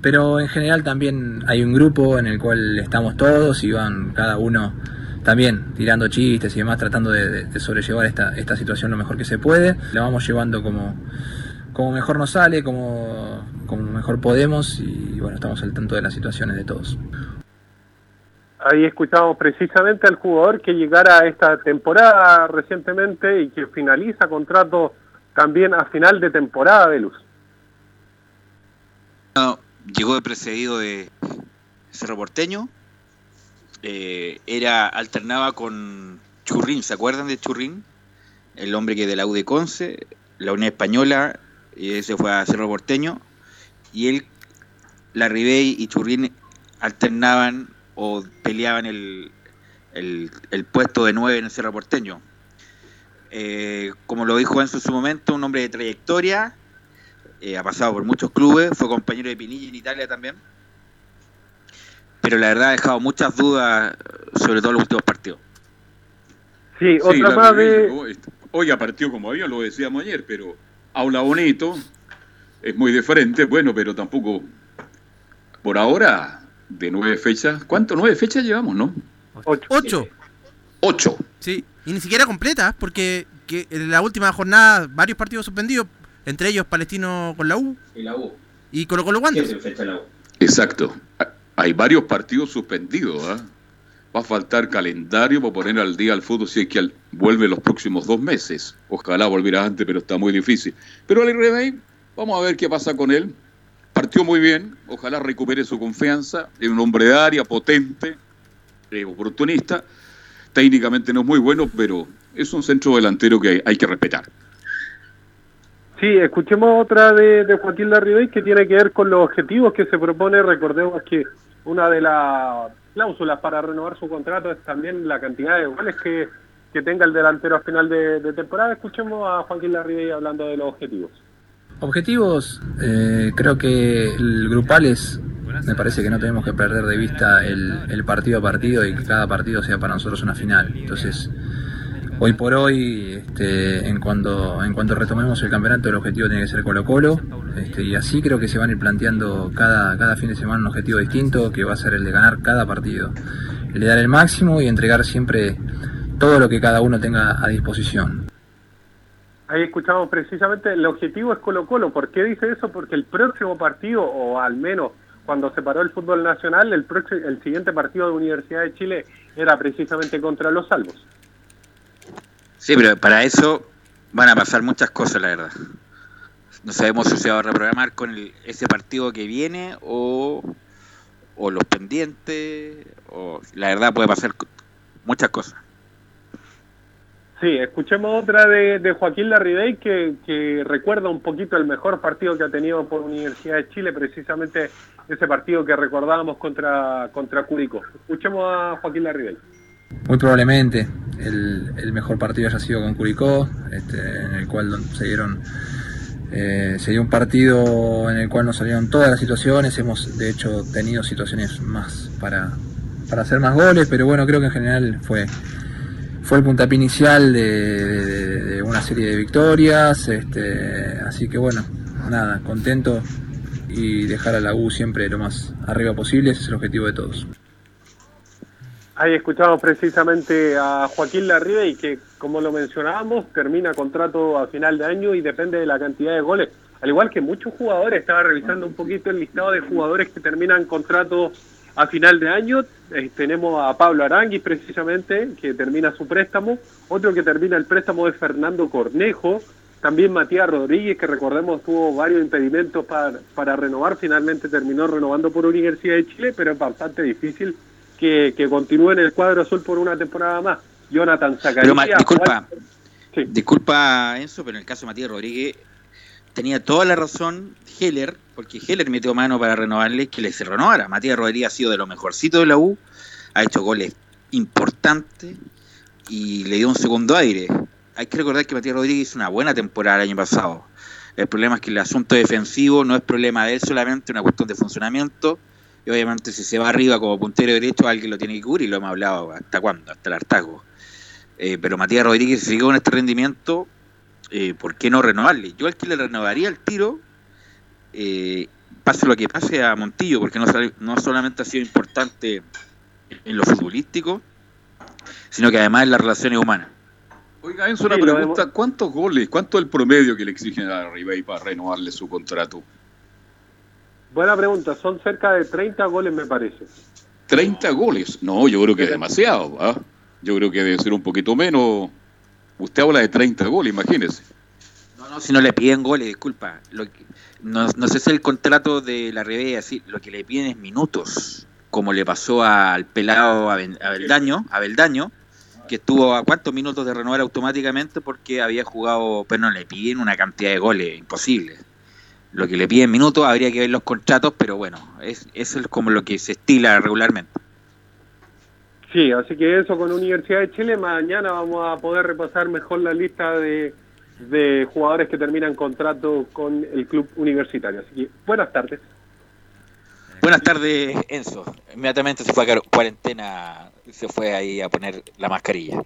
Pero en general también hay un grupo en el cual estamos todos y van cada uno también tirando chistes y demás, tratando de, de- de sobrellevar esta, esta situación lo mejor que se puede. La vamos llevando como, como mejor nos sale, como, como mejor podemos y bueno, estamos al tanto de las situaciones de todos. Ahí escuchamos precisamente al jugador que llegara a esta temporada recientemente y que finaliza contrato también a final de temporada de luz. No, llegó de precedido de Cerro Porteño. Eh, era alternaba con Churrín, ¿se acuerdan de Churrín? El hombre que de la U Conce, la Unión Española, y ese fue a Cerro Porteño. Y él, la Ribey y Churrín alternaban o peleaban el, el, el puesto de nueve en el Cerro Porteño. Eh, como lo dijo Enzo en su momento, un hombre de trayectoria, eh, ha pasado por muchos clubes, fue compañero de Pinilla en Italia también. Pero la verdad ha dejado muchas dudas, sobre todo en los últimos partidos. Sí, Sí, otra la más de... Hoy a partido como había, lo decíamos ayer, pero habla bonito, es muy de frente, bueno, pero tampoco, por ahora, de nueve fechas, ¿cuánto? Nueve fechas llevamos, ¿no? Ocho. Ocho. Sí, y ni siquiera completa, porque que en la última jornada varios partidos suspendidos, entre ellos Palestino con la U Y la U. y Colo Colo Wanderers. Exacto. Hay varios partidos suspendidos. ¿ah? Va a faltar calendario para poner al día al fútbol si es que al- vuelve los próximos dos meses. Ojalá volviera antes, pero está muy difícil. Pero el Ribey, vamos a ver qué pasa con él. Partió muy bien, ojalá recupere su confianza. Es un hombre de área, potente, eh, oportunista. Técnicamente no es muy bueno, pero es un centro delantero que hay que respetar. Sí, escuchemos otra de, de Joaquín Larribey que tiene que ver con los objetivos que se propone. Recordemos que una de las cláusulas para renovar su contrato es también la cantidad de goles que, que tenga el delantero a final de, de temporada. Escuchemos a Joaquín Larribey hablando de los objetivos. Objetivos, eh, creo que el grupal es, me parece que no tenemos que perder de vista el, el partido a partido y que cada partido sea para nosotros una final. Entonces, hoy por hoy, este, en, cuanto, en cuanto retomemos el campeonato, el objetivo tiene que ser Colo Colo. Este, y así creo que se van a ir planteando cada, cada fin de semana un objetivo distinto, que va a ser el de ganar cada partido. El de dar el máximo y entregar siempre todo lo que cada uno tenga a disposición. Ahí escuchamos precisamente, el objetivo es Colo Colo. ¿Por qué dice eso? Porque el próximo partido, o al menos cuando se paró el fútbol nacional, el, próximo, el siguiente partido de Universidad de Chile era precisamente contra los salvos. Sí, pero para eso van a pasar muchas cosas, la verdad. No sabemos si se va a reprogramar con el- ese partido que viene o, o los pendientes. O, la verdad puede pasar muchas cosas. Sí, escuchemos otra de, Joaquín Larribey que, recuerda un poquito el mejor partido que ha tenido por Universidad de Chile, precisamente ese partido que recordábamos contra, Curicó. Escuchemos a Joaquín Larribey. Muy probablemente el, mejor partido haya sido con Curicó, este, en el cual se dieron eh, se dio un partido en el cual nos salieron todas las situaciones, hemos de hecho tenido situaciones más para, para hacer más goles, pero bueno, creo que en general fue, fue el puntapié inicial de, una serie de victorias, este, así que bueno, nada, contento y dejar a la U siempre lo más arriba posible, ese es el objetivo de todos. Ahí escuchamos precisamente a Joaquín Larribey que, como lo mencionábamos, termina contrato a final de año y depende de la cantidad de goles. Al igual que muchos jugadores, estaba revisando un poquito el listado de jugadores que terminan contrato a final de año. Eh, tenemos a Pablo Aranguis precisamente, que termina su préstamo. Otro que termina el préstamo es Fernando Cornejo. También Matías Rodríguez, que recordemos tuvo varios impedimentos para, para renovar. Finalmente terminó renovando por Universidad de Chile, pero es bastante difícil que, que continúe en el cuadro azul por una temporada más. Jonathan Zacarías. Pero, disculpa, Juan- disculpa Enzo, pero en el caso de Matías Rodríguez tenía toda la razón Heller, porque Heller metió mano para renovarle, que le se renovara. Matías Rodríguez ha sido de lo mejorcito de la U, ha hecho goles importantes y le dio un segundo aire. Hay que recordar que Matías Rodríguez hizo una buena temporada el año pasado. El problema es que el asunto defensivo no es problema de él solamente, una cuestión de funcionamiento. Y obviamente si se va arriba como puntero derecho, alguien lo tiene que cubrir, y lo hemos hablado hasta cuándo, hasta el hartazgo. Eh, pero Matías Rodríguez, si sigue con este rendimiento, eh, ¿por qué no renovarle? Yo al que le renovaría el tiro, eh, pase lo que pase a Montillo, porque no, solamente ha sido importante en lo futbolístico, sino que además en las relaciones humanas. Oiga, Enzo, una Sí, pregunta. ¿Cuántos goles, cuánto es el promedio que le exigen a Ribey para renovarle su contrato? Buena pregunta, son cerca de 30 goles me parece. 30 goles. No, yo creo que es demasiado. ¿ah? Yo creo que debe ser un poquito menos. Usted habla de 30 goles, imagínese. No, no, si no le piden goles, disculpa. Lo que- no, no sé si el contrato de la Rebe así, lo que le piden es minutos, como le pasó al pelado Abeldaño, Abeldaño, que estuvo a cuántos minutos de renovar automáticamente porque había jugado, pero no le piden una cantidad de goles, imposible. Lo que le piden minutos, habría que ver los contratos, pero bueno, es, eso es como lo que se estila regularmente. Sí, así que eso con Universidad de Chile. Mañana vamos a poder repasar mejor la lista de, de jugadores que terminan contrato con el club universitario. Así que buenas tardes. Buenas tardes, Enzo. Inmediatamente se fue a cuarentena, se fue ahí a poner la mascarilla.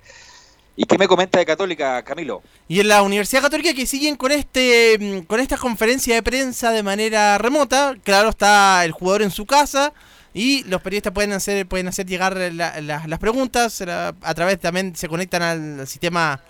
¿Y qué me comenta de Católica, Camilo? Y en la Universidad Católica que siguen con este mm, con esta conferencia de prensa de manera remota, claro está el jugador en su casa y los periodistas pueden hacer pueden hacer llegar la- la- las preguntas a través también se conectan al sistema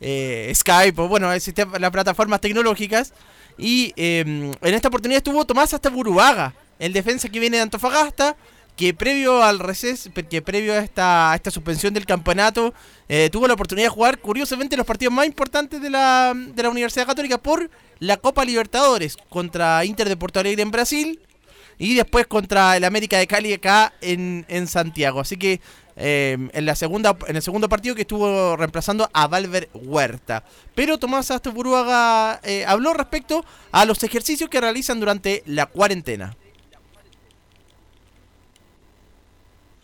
eh, Skype o bueno el sistema, las plataformas tecnológicas. Y eh, en esta oportunidad estuvo Tomás hasta Buruaga, el defensa que viene de Antofagasta que previo al receso, que previo a esta, esta suspensión del campeonato, eh, tuvo la oportunidad de jugar, curiosamente, los partidos más importantes de la, de la Universidad Católica por la Copa Libertadores contra Inter de Porto Alegre en Brasil y después contra el América de Cali acá en, en Santiago. Así que eh, en, la segunda, en el segundo partido que estuvo reemplazando a Valver Huerta. Pero Tomás Astoburuaga eh, habló respecto a los ejercicios que realizan durante la cuarentena.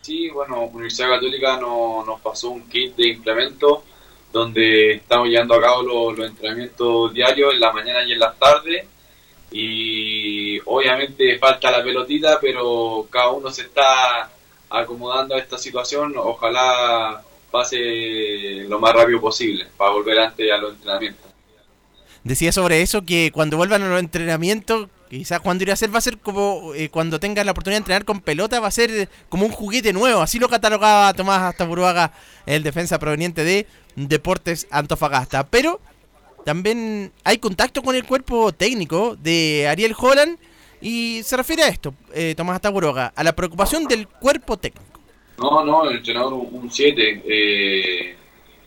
Sí, bueno, Universidad Católica no- nos pasó un kit de implementos donde estamos llevando a cabo los, los entrenamientos diarios en la mañana y en las tardes. Y obviamente falta la pelotita, pero cada uno se está acomodando a esta situación. Ojalá pase lo más rápido posible para volver antes a los entrenamientos. Decía sobre eso que cuando vuelvan a los entrenamientos, quizás cuando irá a ser va a ser como eh, cuando tengan la oportunidad de entrenar con pelota, va a ser eh, como un juguete nuevo. Así lo catalogaba Tomás Astaburuaga, el defensa proveniente de Deportes Antofagasta. Pero también hay contacto con el cuerpo técnico de Ariel Holland y se refiere a esto, eh, Tomás Astaburuaga, a la preocupación del cuerpo técnico. No, no, el entrenador un 7.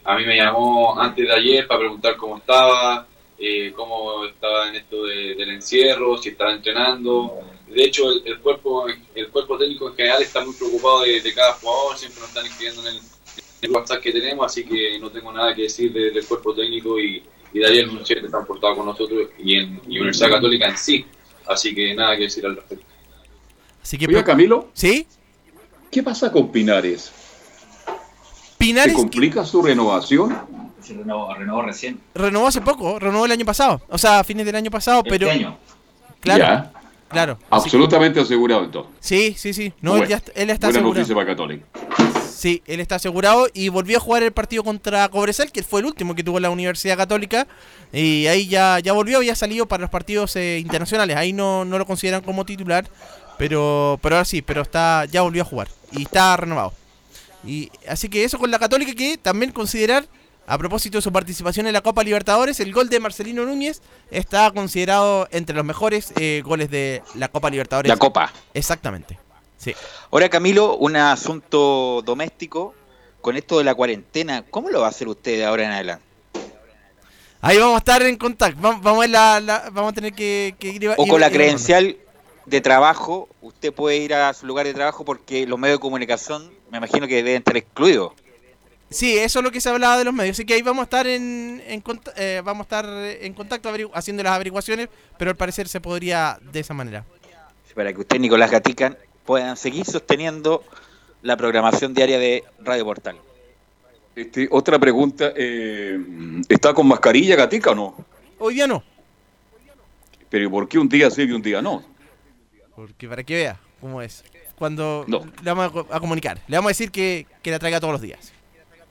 a mí me llamó antes de ayer para preguntar cómo estaba, eh, cómo estaba en esto de- del encierro, si estaba entrenando. De hecho, el, cuerpo el cuerpo técnico en general está muy preocupado de, cada jugador, siempre nos están escribiendo en el, en WhatsApp que tenemos, así que no tengo nada que decir de- del cuerpo técnico y, y de ayer un 7 están portados con nosotros y en y Universidad Católica en sí. Así que nada que decir al respecto. Así que Oiga, Camilo. ¿Sí? ¿Qué pasa con Pinares? Pinares ¿Se complica su renovación? Se renovó, renovó recién. renovó hace poco, renovó el año pasado, o sea, a fines del año pasado, pero... año. Claro, Ya. Claro. Que- Absolutamente asegurado entonces. Sí, sí, sí. No, él, ya está- él está buena asegurado. para Católica. Sí, él está asegurado y volvió a jugar el partido contra Cobresal, que fue el último que tuvo la Universidad Católica. Y ahí ya, ya volvió, había salido para los partidos eh, internacionales. Ahí no, no lo consideran como titular, pero, pero ahora sí, pero está ya volvió a jugar y está renovado. Y así que eso con la Católica que también considerar, a propósito de su participación en la Copa Libertadores, el gol de Marcelino Núñez está considerado entre los mejores eh, goles de la Copa Libertadores. La Copa. Exactamente. Sí. Ahora, Camilo, un asunto doméstico. Con esto de la cuarentena, ¿cómo lo va a hacer usted de ahora en adelante? Ahí vamos a estar en contacto. Vamos, vamos a, la- la- vamos a tener que, que ir. O ir- con la ir- credencial de trabajo, usted puede ir a su lugar de trabajo porque los medios de comunicación, me imagino que deben estar excluidos. Sí, eso es lo que se hablaba de los medios. Así que ahí vamos a estar en, en eh, vamos a estar en contacto averigu- haciendo las averiguaciones, pero al parecer se podría de esa manera. Para que usted, Nicolás Gatica, puedan seguir sosteniendo la programación diaria de Radio Portal. Este, otra pregunta, eh, ¿está con mascarilla Gatica o no? Hoy día no, Pero ¿por qué un día sí y un día no? porque para que vea cómo es. Cuando No. le vamos a comunicar, le vamos a decir que, que la traiga todos los días.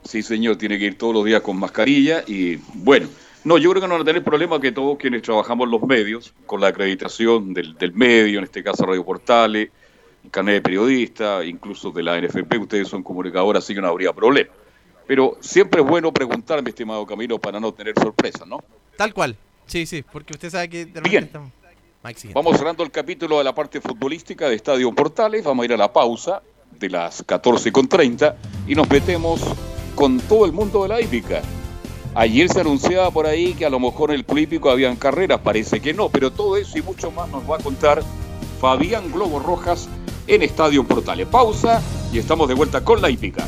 Sí, señor, tiene que ir todos los días con mascarilla y bueno, no, yo creo que no van a tener problema que todos quienes trabajamos en los medios, con la acreditación del, del medio, en este caso Radio Portales, carnet de periodista, incluso de la NFP, ustedes son comunicadores, así que no habría problema. Pero siempre es bueno preguntar, mi estimado Camilo, para no tener sorpresas, ¿no? Tal cual. Sí, sí, porque usted sabe que de Bien. estamos. Vamos cerrando el capítulo de la parte futbolística de Estadio Portales. Vamos a ir a la pausa de las 14.30 y nos metemos con todo el mundo de la hípica. Ayer se anunciaba por ahí que a lo mejor en el club hípico habían carreras, parece que no, pero todo eso y mucho más nos va a contar Fabián Globo Rojas en Estadio Portales. Pausa y estamos de vuelta con la hípica.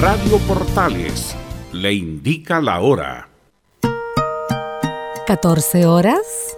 Radio Portales le indica la hora. 14 horas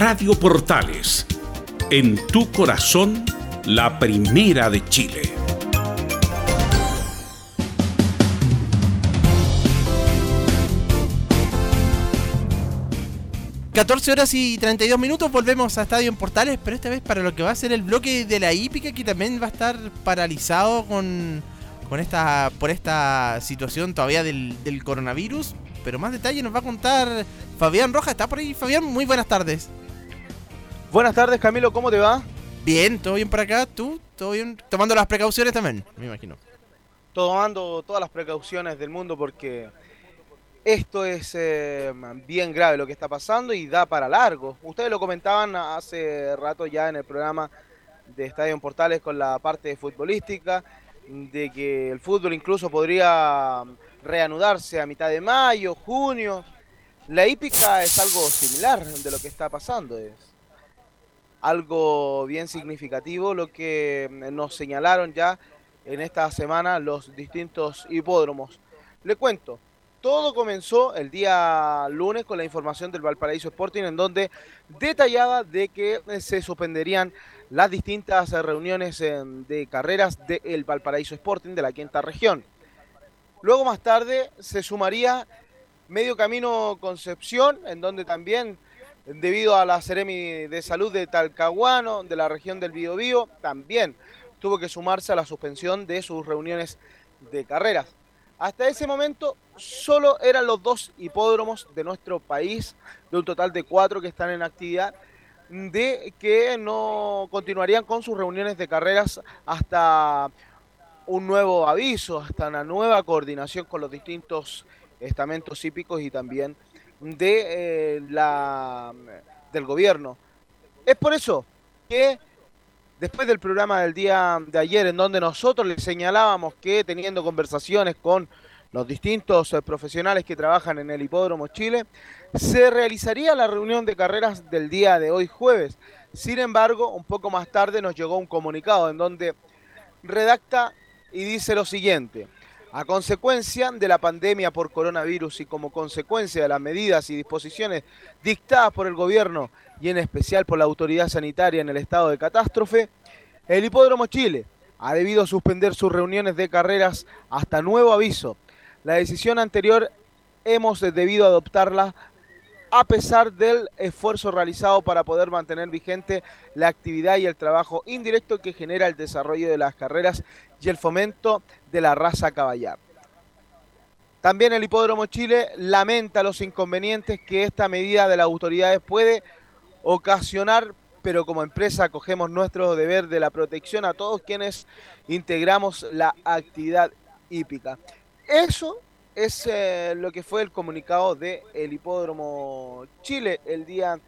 Radio Portales, en tu corazón, la primera de Chile. ...14 horas y 32 minutos... ...volvemos a Estadio en Portales... ...pero esta vez para lo que va a ser el bloque de la hípica... ...que también va a estar paralizado con... con esta por esta situación todavía del, del coronavirus... ...pero más detalle nos va a contar... Fabián Roja, ¿está por ahí? Fabián, muy buenas tardes. Buenas tardes, Camilo, ¿cómo te va? Bien, todo bien por acá, tú, todo bien, tomando las precauciones también, me imagino. Tomando todas las precauciones del mundo porque esto es eh, bien grave lo que está pasando y da para largo. Ustedes lo comentaban hace rato ya en el programa de Estadio en Portales con la parte futbolística, de que el fútbol incluso podría reanudarse a mitad de mayo, junio. La hípica es algo similar de lo que está pasando. Es algo bien significativo lo que nos señalaron ya en esta semana los distintos hipódromos. Le cuento, todo comenzó el día lunes con la información del Valparaíso Sporting en donde detallaba de que se suspenderían las distintas reuniones de carreras del Valparaíso Sporting de la quinta región. Luego más tarde se sumaría Medio Camino Concepción, en donde también debido a la Seremi de Salud de Talcahuano, de la región del Biobío, también tuvo que sumarse a la suspensión de sus reuniones de carreras. Hasta ese momento solo eran los dos hipódromos de nuestro país, de un total de cuatro que están en actividad, de que no continuarían con sus reuniones de carreras hasta un nuevo aviso, hasta una nueva coordinación con los distintos estamentos hípicos y también de eh, la del gobierno. Es por eso que después del programa del día de ayer, en donde nosotros les señalábamos que teniendo conversaciones con los distintos eh, profesionales que trabajan en el Hipódromo Chile, se realizaría la reunión de carreras del día de hoy jueves. Sin embargo, un poco más tarde nos llegó un comunicado en donde redacta y dice lo siguiente. A consecuencia de la pandemia por coronavirus y como consecuencia de las medidas y disposiciones dictadas por el gobierno y en especial por la autoridad sanitaria en el estado de catástrofe, el Hipódromo Chile ha debido suspender sus reuniones de carreras hasta nuevo aviso. La decisión anterior hemos debido adoptarla a pesar del esfuerzo realizado para poder mantener vigente la actividad y el trabajo indirecto que genera el desarrollo de las carreras y el fomento de la raza caballar. También el Hipódromo Chile lamenta los inconvenientes que esta medida de las autoridades puede ocasionar, pero como empresa acogemos nuestro deber de la protección a todos quienes integramos la actividad hípica. Eso es eh, lo que fue el comunicado del el Hipódromo Chile el día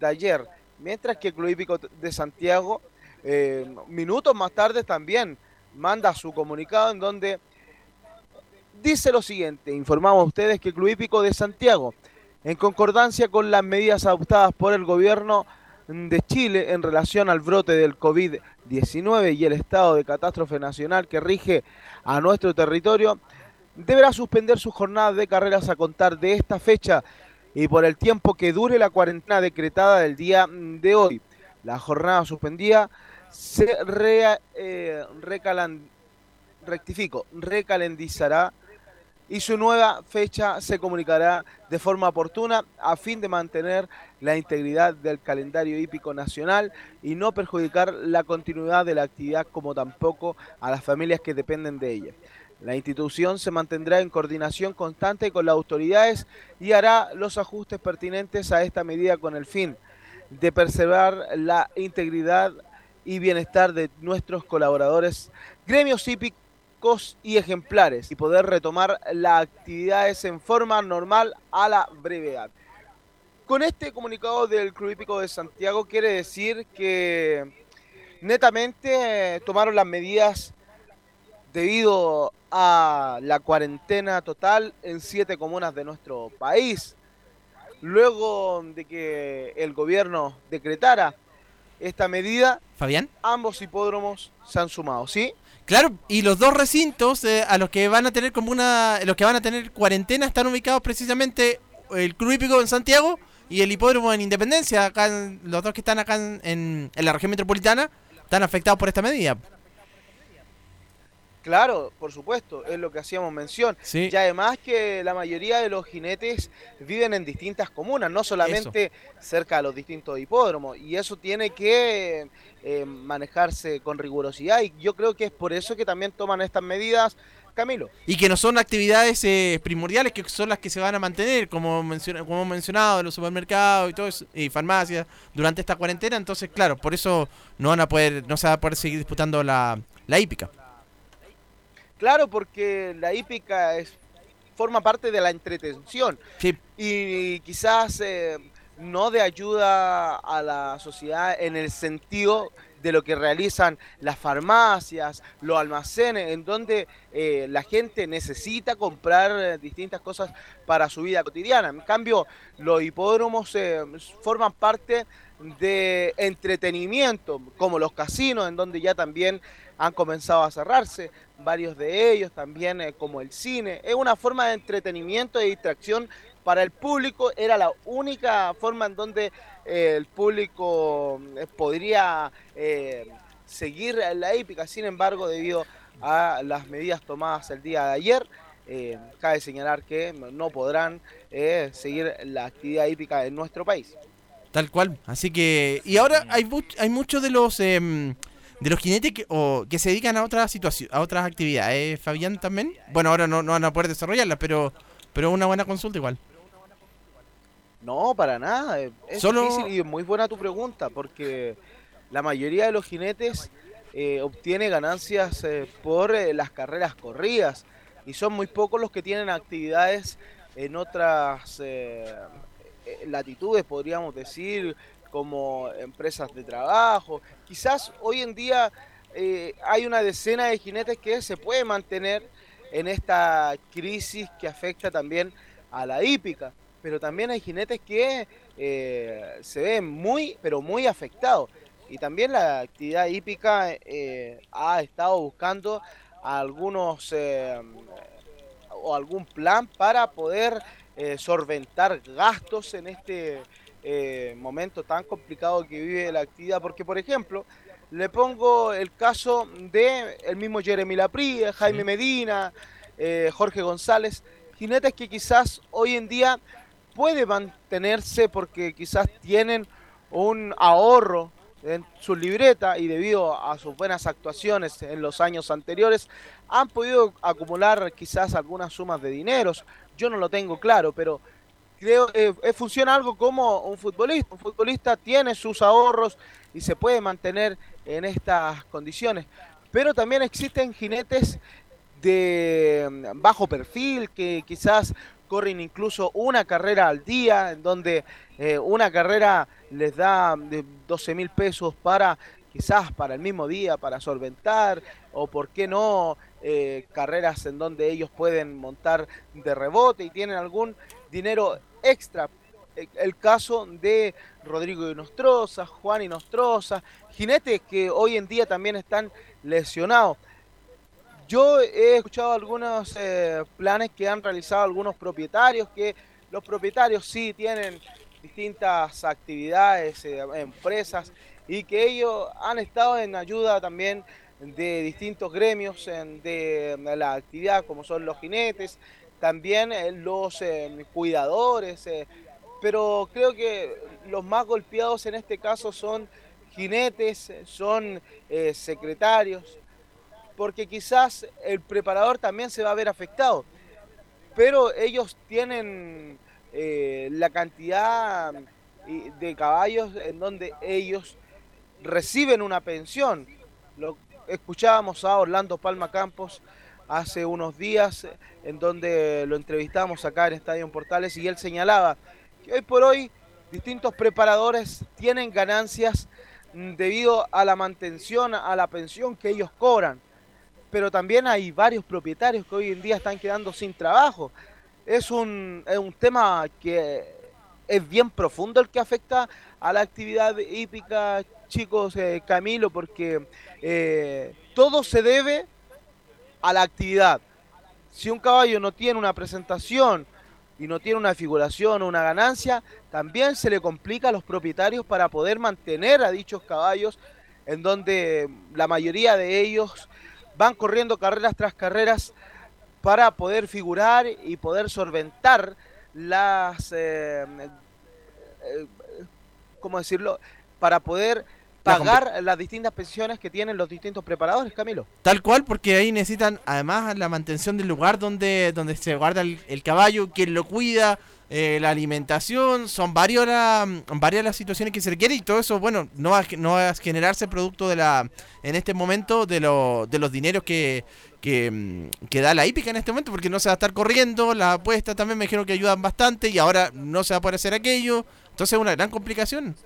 de ayer, mientras que el Club Hípico de Santiago, eh, minutos más tarde también manda su comunicado en donde dice lo siguiente, informamos a ustedes que el Club Hípico de Santiago, en concordancia con las medidas adoptadas por el gobierno de Chile en relación al brote del COVID 19 y el estado de catástrofe nacional que rige a nuestro territorio, deberá suspender sus jornadas de carreras a contar de esta fecha y por el tiempo que dure la cuarentena decretada del día de hoy. La jornada suspendida se re, eh, recalendizará y su nueva fecha se comunicará de forma oportuna a fin de mantener la integridad del calendario hípico nacional y no perjudicar la continuidad de la actividad como tampoco a las familias que dependen de ella. La institución se mantendrá en coordinación constante con las autoridades y hará los ajustes pertinentes a esta medida con el fin de preservar la integridad y bienestar de nuestros colaboradores, gremios hípicos y ejemplares y poder retomar las actividades en forma normal a la brevedad. Con este comunicado del Club Hípico de Santiago quiere decir que netamente tomaron las medidas debido a la cuarentena total en siete comunas de nuestro país. Luego de que el gobierno decretara esta medida, Fabián, ambos hipódromos se han sumado, ¿sí? Claro, y los dos recintos eh, a los que van a tener como una, los que van a tener cuarentena están ubicados precisamente el Club Hípico en Santiago y el hipódromo en Independencia, acá en- los dos que están acá en, en- en la región metropolitana están afectados por esta medida. Claro, por supuesto, es lo que hacíamos mención. Sí. Y además que la mayoría de los jinetes viven en distintas comunas, no solamente cerca de los distintos hipódromos. Y eso tiene que eh, manejarse con rigurosidad. Y yo creo que es por eso que también toman estas medidas, Camilo. Y que no son actividades eh, primordiales, que son las que se van a mantener, como, menciona, como hemos mencionado, los supermercados y todo eso, y farmacias, durante esta cuarentena. Entonces, claro, por eso no van a poder, no se va a poder seguir disputando la, la hípica. Claro, porque la hípica es, forma parte de la entretención. Sí. Y quizás eh, no de ayuda a la sociedad en el sentido de lo que realizan las farmacias, los almacenes, en donde eh, la gente necesita comprar eh, distintas cosas para su vida cotidiana. En cambio, los hipódromos eh, forman parte de entretenimiento, como los casinos, en donde ya también han comenzado a cerrarse, varios de ellos también eh, como el cine. Es una forma de entretenimiento y distracción para el público, era la única forma en donde eh, el público eh, podría seguir la hípica, sin embargo, debido a las medidas tomadas el día de ayer, cabe señalar que no podrán seguir la actividad hípica en nuestro país. Tal cual. Así que. Y ahora hay, hay muchos de los em, de los jinetes que, o, que se dedican a otras situaciones, a otras actividades. Fabián también. Bueno, ahora no, no van a poder desarrollarlas, pero pero una buena consulta igual. No, para nada. eh, Es Solo- difícil y muy buena tu pregunta, porque la mayoría de los jinetes eh, obtiene ganancias eh, por eh, las carreras corridas y son muy pocos los que tienen actividades en otras eh, eh, latitudes, podríamos decir, como empresas de trabajo. Quizás hoy en día eh, hay una decena de jinetes que se puede mantener en esta crisis que afecta también a la hípica, pero también hay jinetes que eh, se ven muy, pero muy afectados. Y también la actividad hípica eh, ha estado buscando algunos o algún plan para poder solventar gastos en este eh, momento tan complicado que vive la actividad. Porque, por ejemplo, le pongo el caso de el mismo Jeremy Lapri, Jaime Medina, eh, Jorge González, jinetes que quizás hoy en día puede mantenerse porque quizás tienen un ahorro en su libreta y debido a sus buenas actuaciones en los años anteriores han podido acumular quizás algunas sumas de dineros. Yo no lo tengo claro, pero creo que eh, funciona algo como un futbolista. Un futbolista tiene sus ahorros y se puede mantener en estas condiciones. Pero también existen jinetes de mm, bajo perfil que quizás corren incluso una carrera al día, en donde eh, una carrera les da de 12 mil pesos para quizás para el mismo día, para solventar, o por qué no, eh, carreras en donde ellos pueden montar de rebote y tienen algún dinero extra. el caso de Rodrigo Inostroza, Juan Inostroza, jinetes que hoy en día también están lesionados. Yo he escuchado algunos eh, planes que han realizado algunos propietarios, que los propietarios sí tienen distintas actividades, eh, empresas, y que ellos han estado en ayuda también de distintos gremios de, la actividad, como son los jinetes, también eh, los cuidadores, pero creo que los más golpeados en este caso son jinetes, son secretarios, porque quizás el preparador también se va a ver afectado. Pero ellos tienen eh, la cantidad de caballos en donde ellos reciben una pensión. Lo escuchábamos a Orlando Palma Campos hace unos días, en donde lo entrevistamos acá en Estadio Portales, y él señalaba que hoy por hoy distintos preparadores tienen ganancias debido a la mantención, a la pensión que ellos cobran pero también hay varios propietarios que hoy en día están quedando sin trabajo. Es un, es un tema que es bien profundo el que afecta a la actividad hípica, chicos, eh, Camilo, porque eh, todo se debe a la actividad. Si un caballo no tiene una presentación y no tiene una figuración o una ganancia, también se le complica a los propietarios para poder mantener a dichos caballos, en donde la mayoría de ellos van corriendo carreras tras carreras para poder figurar y poder solventar las, eh, eh, ¿cómo decirlo? Para poder pagar las distintas pensiones que tienen los distintos preparadores, Camilo. Tal cual, porque ahí necesitan además la mantención del lugar donde, donde se guarda el, caballo, quien lo cuida, eh, la alimentación, son varios varias las situaciones que se requieren y todo eso, bueno, no va, no va a generarse producto de la, en este momento, de, lo, de los dineros que, que, mm, que, da la hípica en este momento, porque no se va a estar corriendo, las apuestas también me dijeron que ayudan bastante y ahora no se va a poder hacer aquello, entonces es una gran complicación.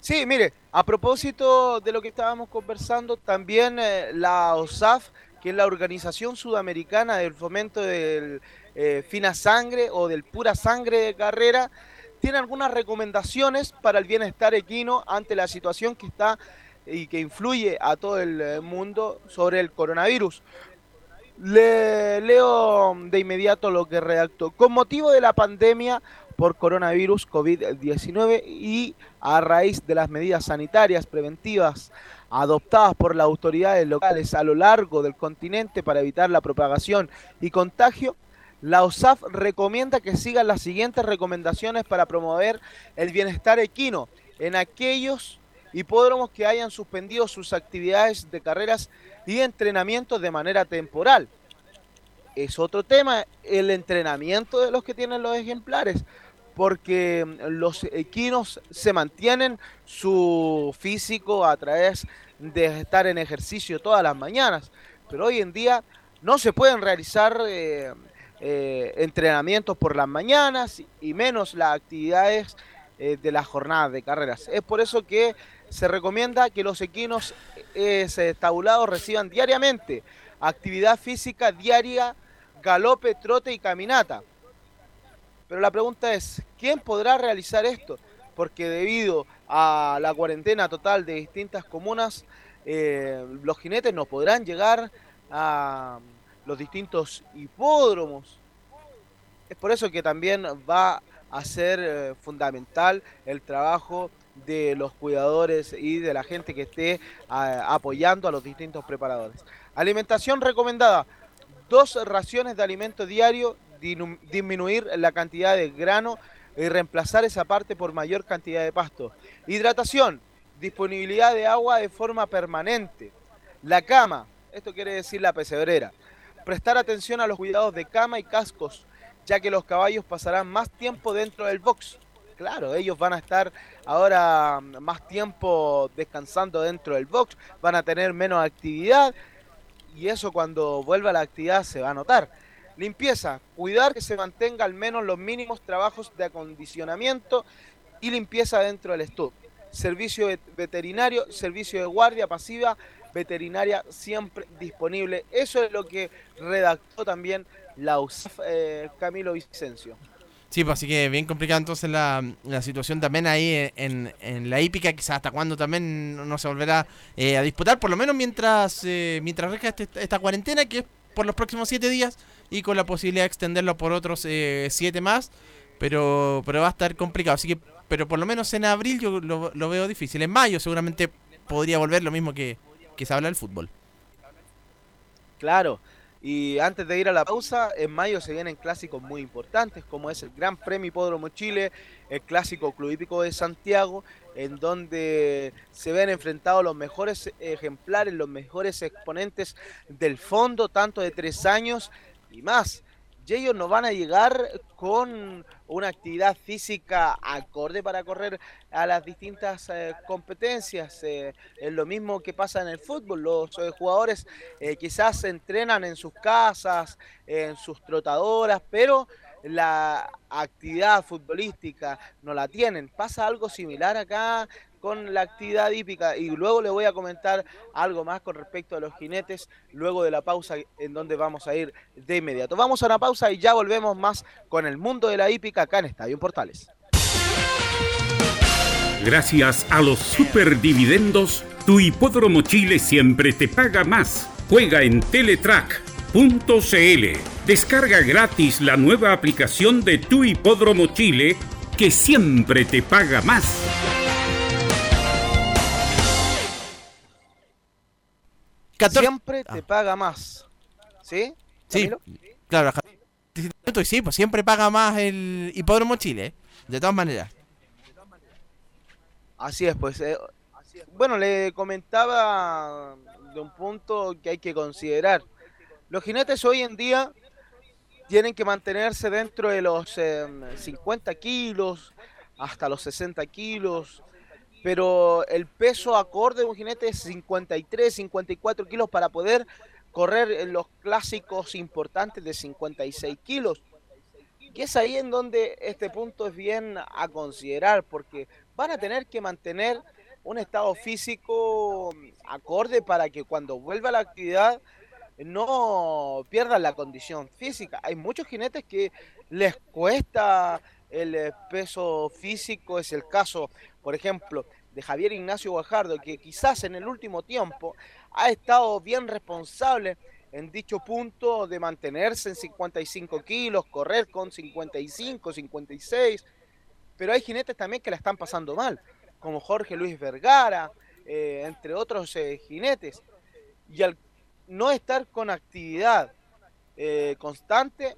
Sí, mire, a propósito de lo que estábamos conversando, también eh, la OSAF, que es la Organización Sudamericana del Fomento del eh, Fina Sangre o del Pura Sangre de Carrera, tiene algunas recomendaciones para el bienestar equino ante la situación que está y que influye a todo el eh, mundo sobre el coronavirus. Le leo de inmediato lo que redactó. Con motivo de la pandemia, por coronavirus COVID-19 y a raíz de las medidas sanitarias preventivas adoptadas por las autoridades locales a lo largo del continente para evitar la propagación y contagio, la OSAF recomienda que sigan las siguientes recomendaciones para promover el bienestar equino en aquellos hipódromos que hayan suspendido sus actividades de carreras y entrenamientos de manera temporal. Es otro tema el entrenamiento de los que tienen los ejemplares porque los equinos se mantienen su físico a través de estar en ejercicio todas las mañanas, pero hoy en día no se pueden realizar eh, eh, entrenamientos por las mañanas y menos las actividades eh, de las jornadas de carreras. Es por eso que se recomienda que los equinos estabulados reciban diariamente actividad física diaria, galope, trote y caminata pero la pregunta es, ¿quién podrá realizar esto? Porque debido a la cuarentena total de distintas comunas, eh, los jinetes no podrán llegar a los distintos hipódromos. Es por eso que también va a ser eh, fundamental el trabajo de los cuidadores y de la gente que esté apoyando a los distintos preparadores. Alimentación recomendada, dos raciones de alimento diario disminuir la cantidad de grano y reemplazar esa parte por mayor cantidad de pasto. Hidratación, disponibilidad de agua de forma permanente. La cama, esto quiere decir la pesebrera. Prestar atención a los cuidados de cama y cascos, ya que los caballos pasarán más tiempo dentro del box. Claro, ellos van a estar ahora más tiempo descansando dentro del box, van a tener menos actividad y eso cuando vuelva a la actividad se va a notar. Limpieza, cuidar que se mantenga al menos los mínimos trabajos de acondicionamiento y limpieza dentro del stock. Servicio veterinario, servicio de guardia pasiva, veterinaria siempre disponible. Eso es lo que redactó también la USAF eh, Camilo Vicencio. Sí, pues así que bien complicada entonces la, la situación también ahí en, en la hípica, quizás hasta cuándo también no se volverá eh, a disputar, por lo menos mientras eh, mientras resta este, esta cuarentena, que es por los próximos siete días, y con la posibilidad de extenderlo por otros eh, siete más, pero, pero va a estar complicado, así que, pero por lo menos en abril yo lo, lo veo difícil, en mayo seguramente podría volver lo mismo que, que se habla del fútbol. Claro, y antes de ir a la pausa, en mayo se vienen clásicos muy importantes, como es el Gran Premio Hipódromo Chile, el Clásico Club Hípico de Santiago, en donde se ven enfrentados los mejores ejemplares, los mejores exponentes del fondo, tanto de tres años y más. Ellos no van a llegar con una actividad física acorde para correr a las distintas eh, competencias. Eh, es lo mismo que pasa en el fútbol. Los eh, jugadores quizás se entrenan en sus casas, en sus trotadoras, pero la actividad futbolística no la tienen. Pasa algo similar acá con la actividad hípica y luego le voy a comentar algo más con respecto a los jinetes luego de la pausa en donde vamos a ir de inmediato. Vamos a una pausa y ya volvemos más con el mundo de la hípica acá en Estadio Portales. Gracias a los superdividendos, tu hipódromo Chile siempre te paga más. Juega en Teletrack.cl. Descarga gratis la nueva aplicación de tu hipódromo Chile que siempre te paga más. Siempre te paga más. ¿Sí? Sí, claro, y sí, pues siempre paga más el Hipódromo Chile, de todas maneras. Así es, pues. eh, bueno, le comentaba de un punto que hay que considerar. Los jinetes hoy en día tienen que mantenerse dentro de los eh, 50 kilos hasta los 60 kilos, pero el peso acorde de un jinete es 53, 54 kilos para poder correr en los clásicos importantes de 56 kilos. Y es ahí en donde este punto es bien a considerar, porque van a tener que mantener un estado físico acorde para que cuando vuelva a la actividad no pierdan la condición física. Hay muchos jinetes que les cuesta el peso físico, es el caso, por ejemplo, de Javier Ignacio Guajardo, que quizás en el último tiempo ha estado bien responsable en dicho punto de mantenerse en 55 kilos, correr con 55, 56, pero hay jinetes también que la están pasando mal, como Jorge Luis Vergara, eh, entre otros eh, jinetes, y al no estar con actividad eh, constante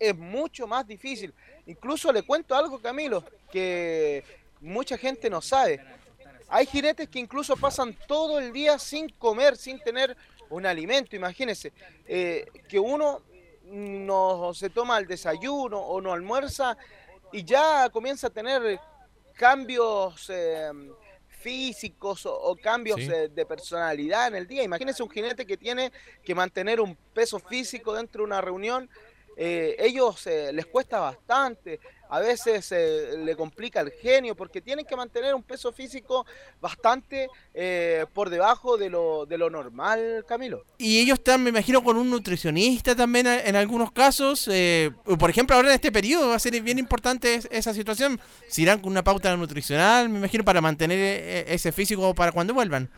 es mucho más difícil. Incluso le cuento algo, Camilo, que mucha gente no sabe. Hay jinetes que incluso pasan todo el día sin comer, sin tener un alimento. Imagínense, eh, que uno no se toma el desayuno o no almuerza y ya comienza a tener cambios eh, físicos o, o cambios Sí. eh, de personalidad en el día. Imagínense un jinete que tiene que mantener un peso físico dentro de una reunión. ellos eh, les cuesta bastante, a veces eh, le complica el genio porque tienen que mantener un peso físico bastante eh, por debajo de lo, de lo normal, Camilo. Y ellos están, me imagino, con un nutricionista también eh, en algunos casos. eh, por ejemplo, ahora en este periodo va a ser bien importante es- esa situación. Si irán con una pauta nutricional, me imagino, para mantener eh, ese físico para cuando vuelvan.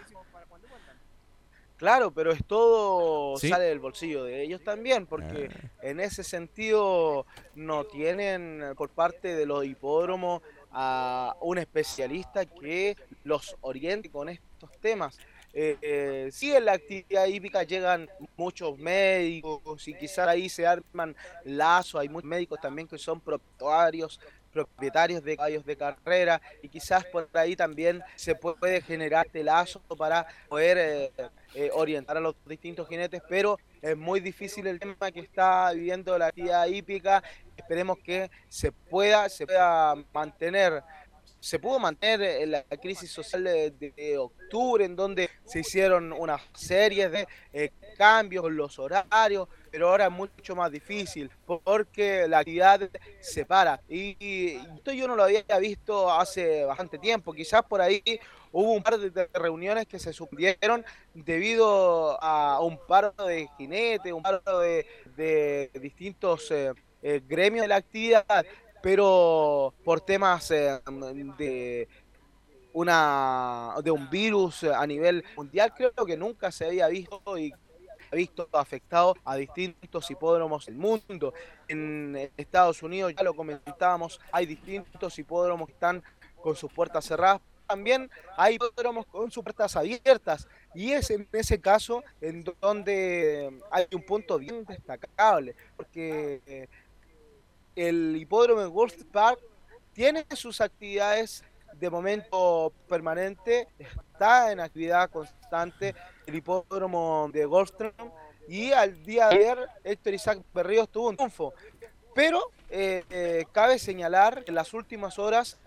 Claro, pero es todo ¿Sí? sale del bolsillo de ellos también, porque en ese sentido no tienen eh, por parte de los hipódromos a un especialista que los oriente con estos temas. Eh, eh, sí, en la actividad hípica llegan muchos médicos y quizás ahí se arman lazos, hay muchos médicos también que son propietarios propietarios de caballos de carrera y quizás por ahí también se puede generar este para poder eh, eh, orientar a los distintos jinetes, pero es muy difícil el tema que está viviendo la actividad hípica. Esperemos que se pueda, se pueda mantener se pudo mantener en la crisis social de, de- octubre, en donde se hicieron una serie de eh, cambios los horarios, pero ahora es mucho más difícil porque la actividad se para. Y, esto yo no lo había visto hace bastante tiempo. Quizás por ahí hubo un par de, reuniones que se suspendieron debido a un paro de jinetes, un paro de, de distintos eh, eh, gremio de la actividad, pero por temas eh, de una de un virus a nivel mundial creo que nunca se había visto y visto afectado a distintos hipódromos del mundo. En Estados Unidos, ya lo comentábamos, hay distintos hipódromos que están con sus puertas cerradas. También hay hipódromos con sus puertas abiertas. Y es en ese caso en donde hay un punto bien destacable. Porque eh, el hipódromo en World Park tiene sus actividades de momento permanente, está en actividad constante el hipódromo de Goldstrom y al día de ayer Héctor Isaac Berríos tuvo un triunfo. Pero eh, eh, cabe señalar que en las últimas horas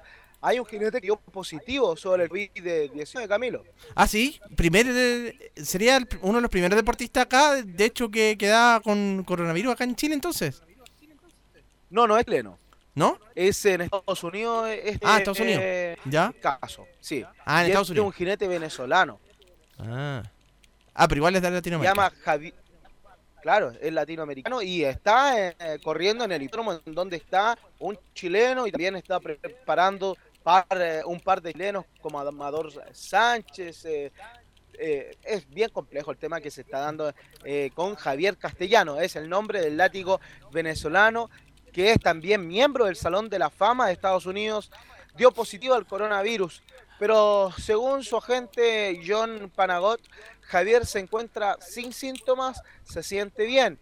hay un jinete que dio positivo sobre el COVID de 19 Camilo. Ah, sí, primer, eh, sería uno de los primeros deportistas acá, de hecho, que queda con coronavirus acá en Chile entonces. No, no es pleno. ¿No? Es en Estados Unidos. Este, ah, Estados Unidos. ¿Ya? Caso, sí. Ah, en Estados es Unidos. un jinete venezolano. Ah. Ah, pero igual es de Latinoamérica. Se llama Javi... Claro, es latinoamericano y está eh, corriendo en el hipódromo en donde está un chileno y también está preparando par, eh, un par de chilenos como Amador Sánchez. Eh, eh, es bien complejo el tema que se está dando eh, con Javier Castellano, es el nombre del látigo venezolano que es también miembro del Salón de la Fama de Estados Unidos, dio positivo al coronavirus. Pero según su agente John Panagot, Javier se encuentra sin síntomas, se siente bien,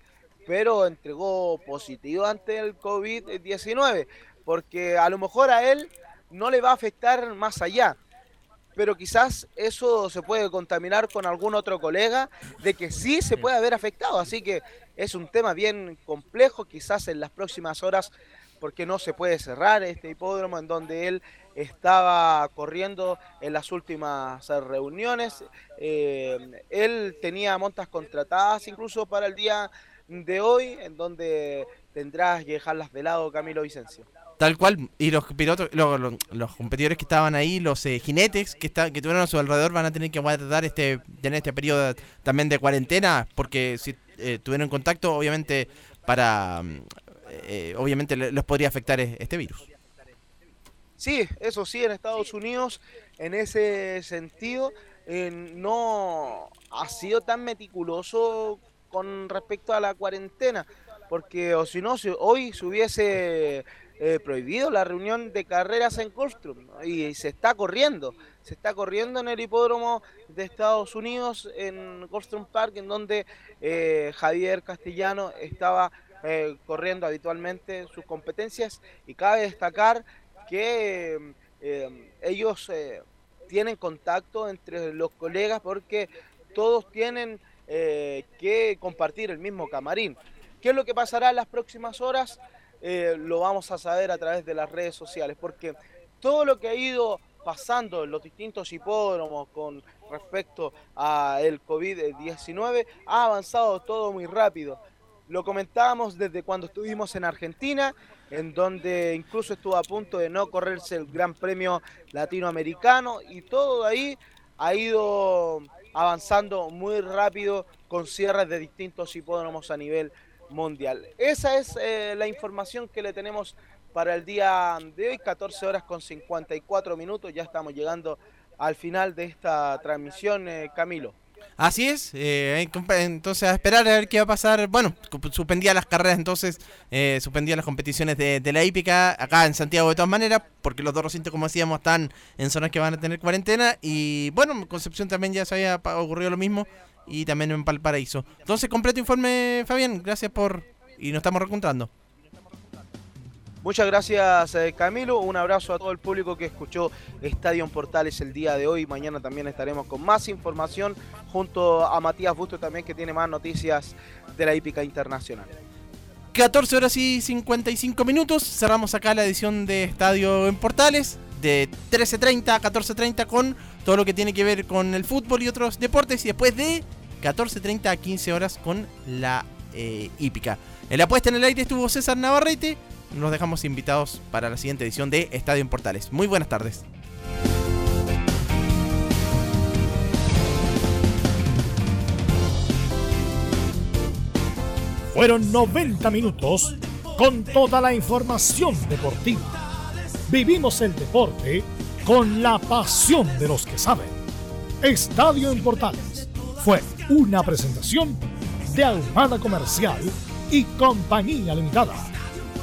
pero entregó positivo ante el COVID-19, porque a lo mejor a él no le va a afectar más allá. Pero quizás eso se puede contaminar con algún otro colega de que sí se puede haber afectado. Así que es un tema bien complejo, quizás en las próximas horas, porque no se puede cerrar este hipódromo en donde él estaba corriendo en las últimas reuniones. Eh, él tenía montas contratadas incluso para el día de hoy, en donde tendrás que dejarlas de lado, Camilo Vicencio. Tal cual, y los pilotos, los, los, competidores que estaban ahí, los eh, jinetes que, está, que tuvieron a su alrededor, van a tener que guardar este, tener este periodo también de cuarentena, porque si eh, tuvieron contacto, obviamente, para, eh, obviamente les podría afectar este virus. Sí, eso sí, en Estados Unidos, en ese sentido, eh, no ha sido tan meticuloso con respecto a la cuarentena, porque o si no, si hoy se hubiese eh, prohibido la reunión de carreras en Colstrom y, y, se está corriendo, se está corriendo en el hipódromo de Estados Unidos en Colstrom Park, en donde eh, Javier Castellano estaba eh, corriendo habitualmente sus competencias y cabe destacar que eh, ellos tienen contacto entre los colegas porque todos tienen que compartir el mismo camarín. ¿Qué es lo que pasará en las próximas horas? Lo vamos a saber a través de las redes sociales, porque todo lo que ha ido pasando los distintos hipódromos con respecto al COVID-19 ha avanzado todo muy rápido. Lo comentábamos desde cuando estuvimos en Argentina, en donde incluso estuvo a punto de no correrse el Gran Premio Latinoamericano y todo ahí ha ido avanzando muy rápido con cierres de distintos hipódromos a nivel mundial. Esa es eh, la información que le tenemos para el día de hoy, 14 horas con 54 minutos, ya estamos llegando al final de esta transmisión, eh, Camilo. Así es, eh, entonces a esperar a ver qué va a pasar. Bueno, suspendía las carreras entonces, eh, suspendía las competiciones de, la hípica acá en Santiago de todas maneras, porque los dos recintos, como decíamos, están en zonas que van a tener cuarentena. Y bueno, en Concepción también ya se había ocurrido lo mismo y también en Valparaíso. Entonces, completo informe, Fabián, gracias por... y nos estamos reencontrando. Muchas gracias eh, Camilo, un abrazo a todo el público que escuchó Estadio Portales el día de hoy. Mañana también estaremos con más información junto a Matías Busto también que tiene más noticias de la hípica internacional. 14 horas y 55 minutos, cerramos acá la edición de Estadio en Portales de 13.30 a 14.30 con todo lo que tiene que ver con el fútbol y otros deportes y después de 14.30 a 15 horas con la eh, hípica. En la puesta en el aire estuvo César Navarrete nos dejamos invitados para la siguiente edición de Estadio en Portales. Muy buenas tardes. Fueron 90 minutos con toda la información deportiva. Vivimos el deporte con la pasión de los que saben. Estadio en Portales fue una presentación de Ahumada Comercial y Compañía Limitada.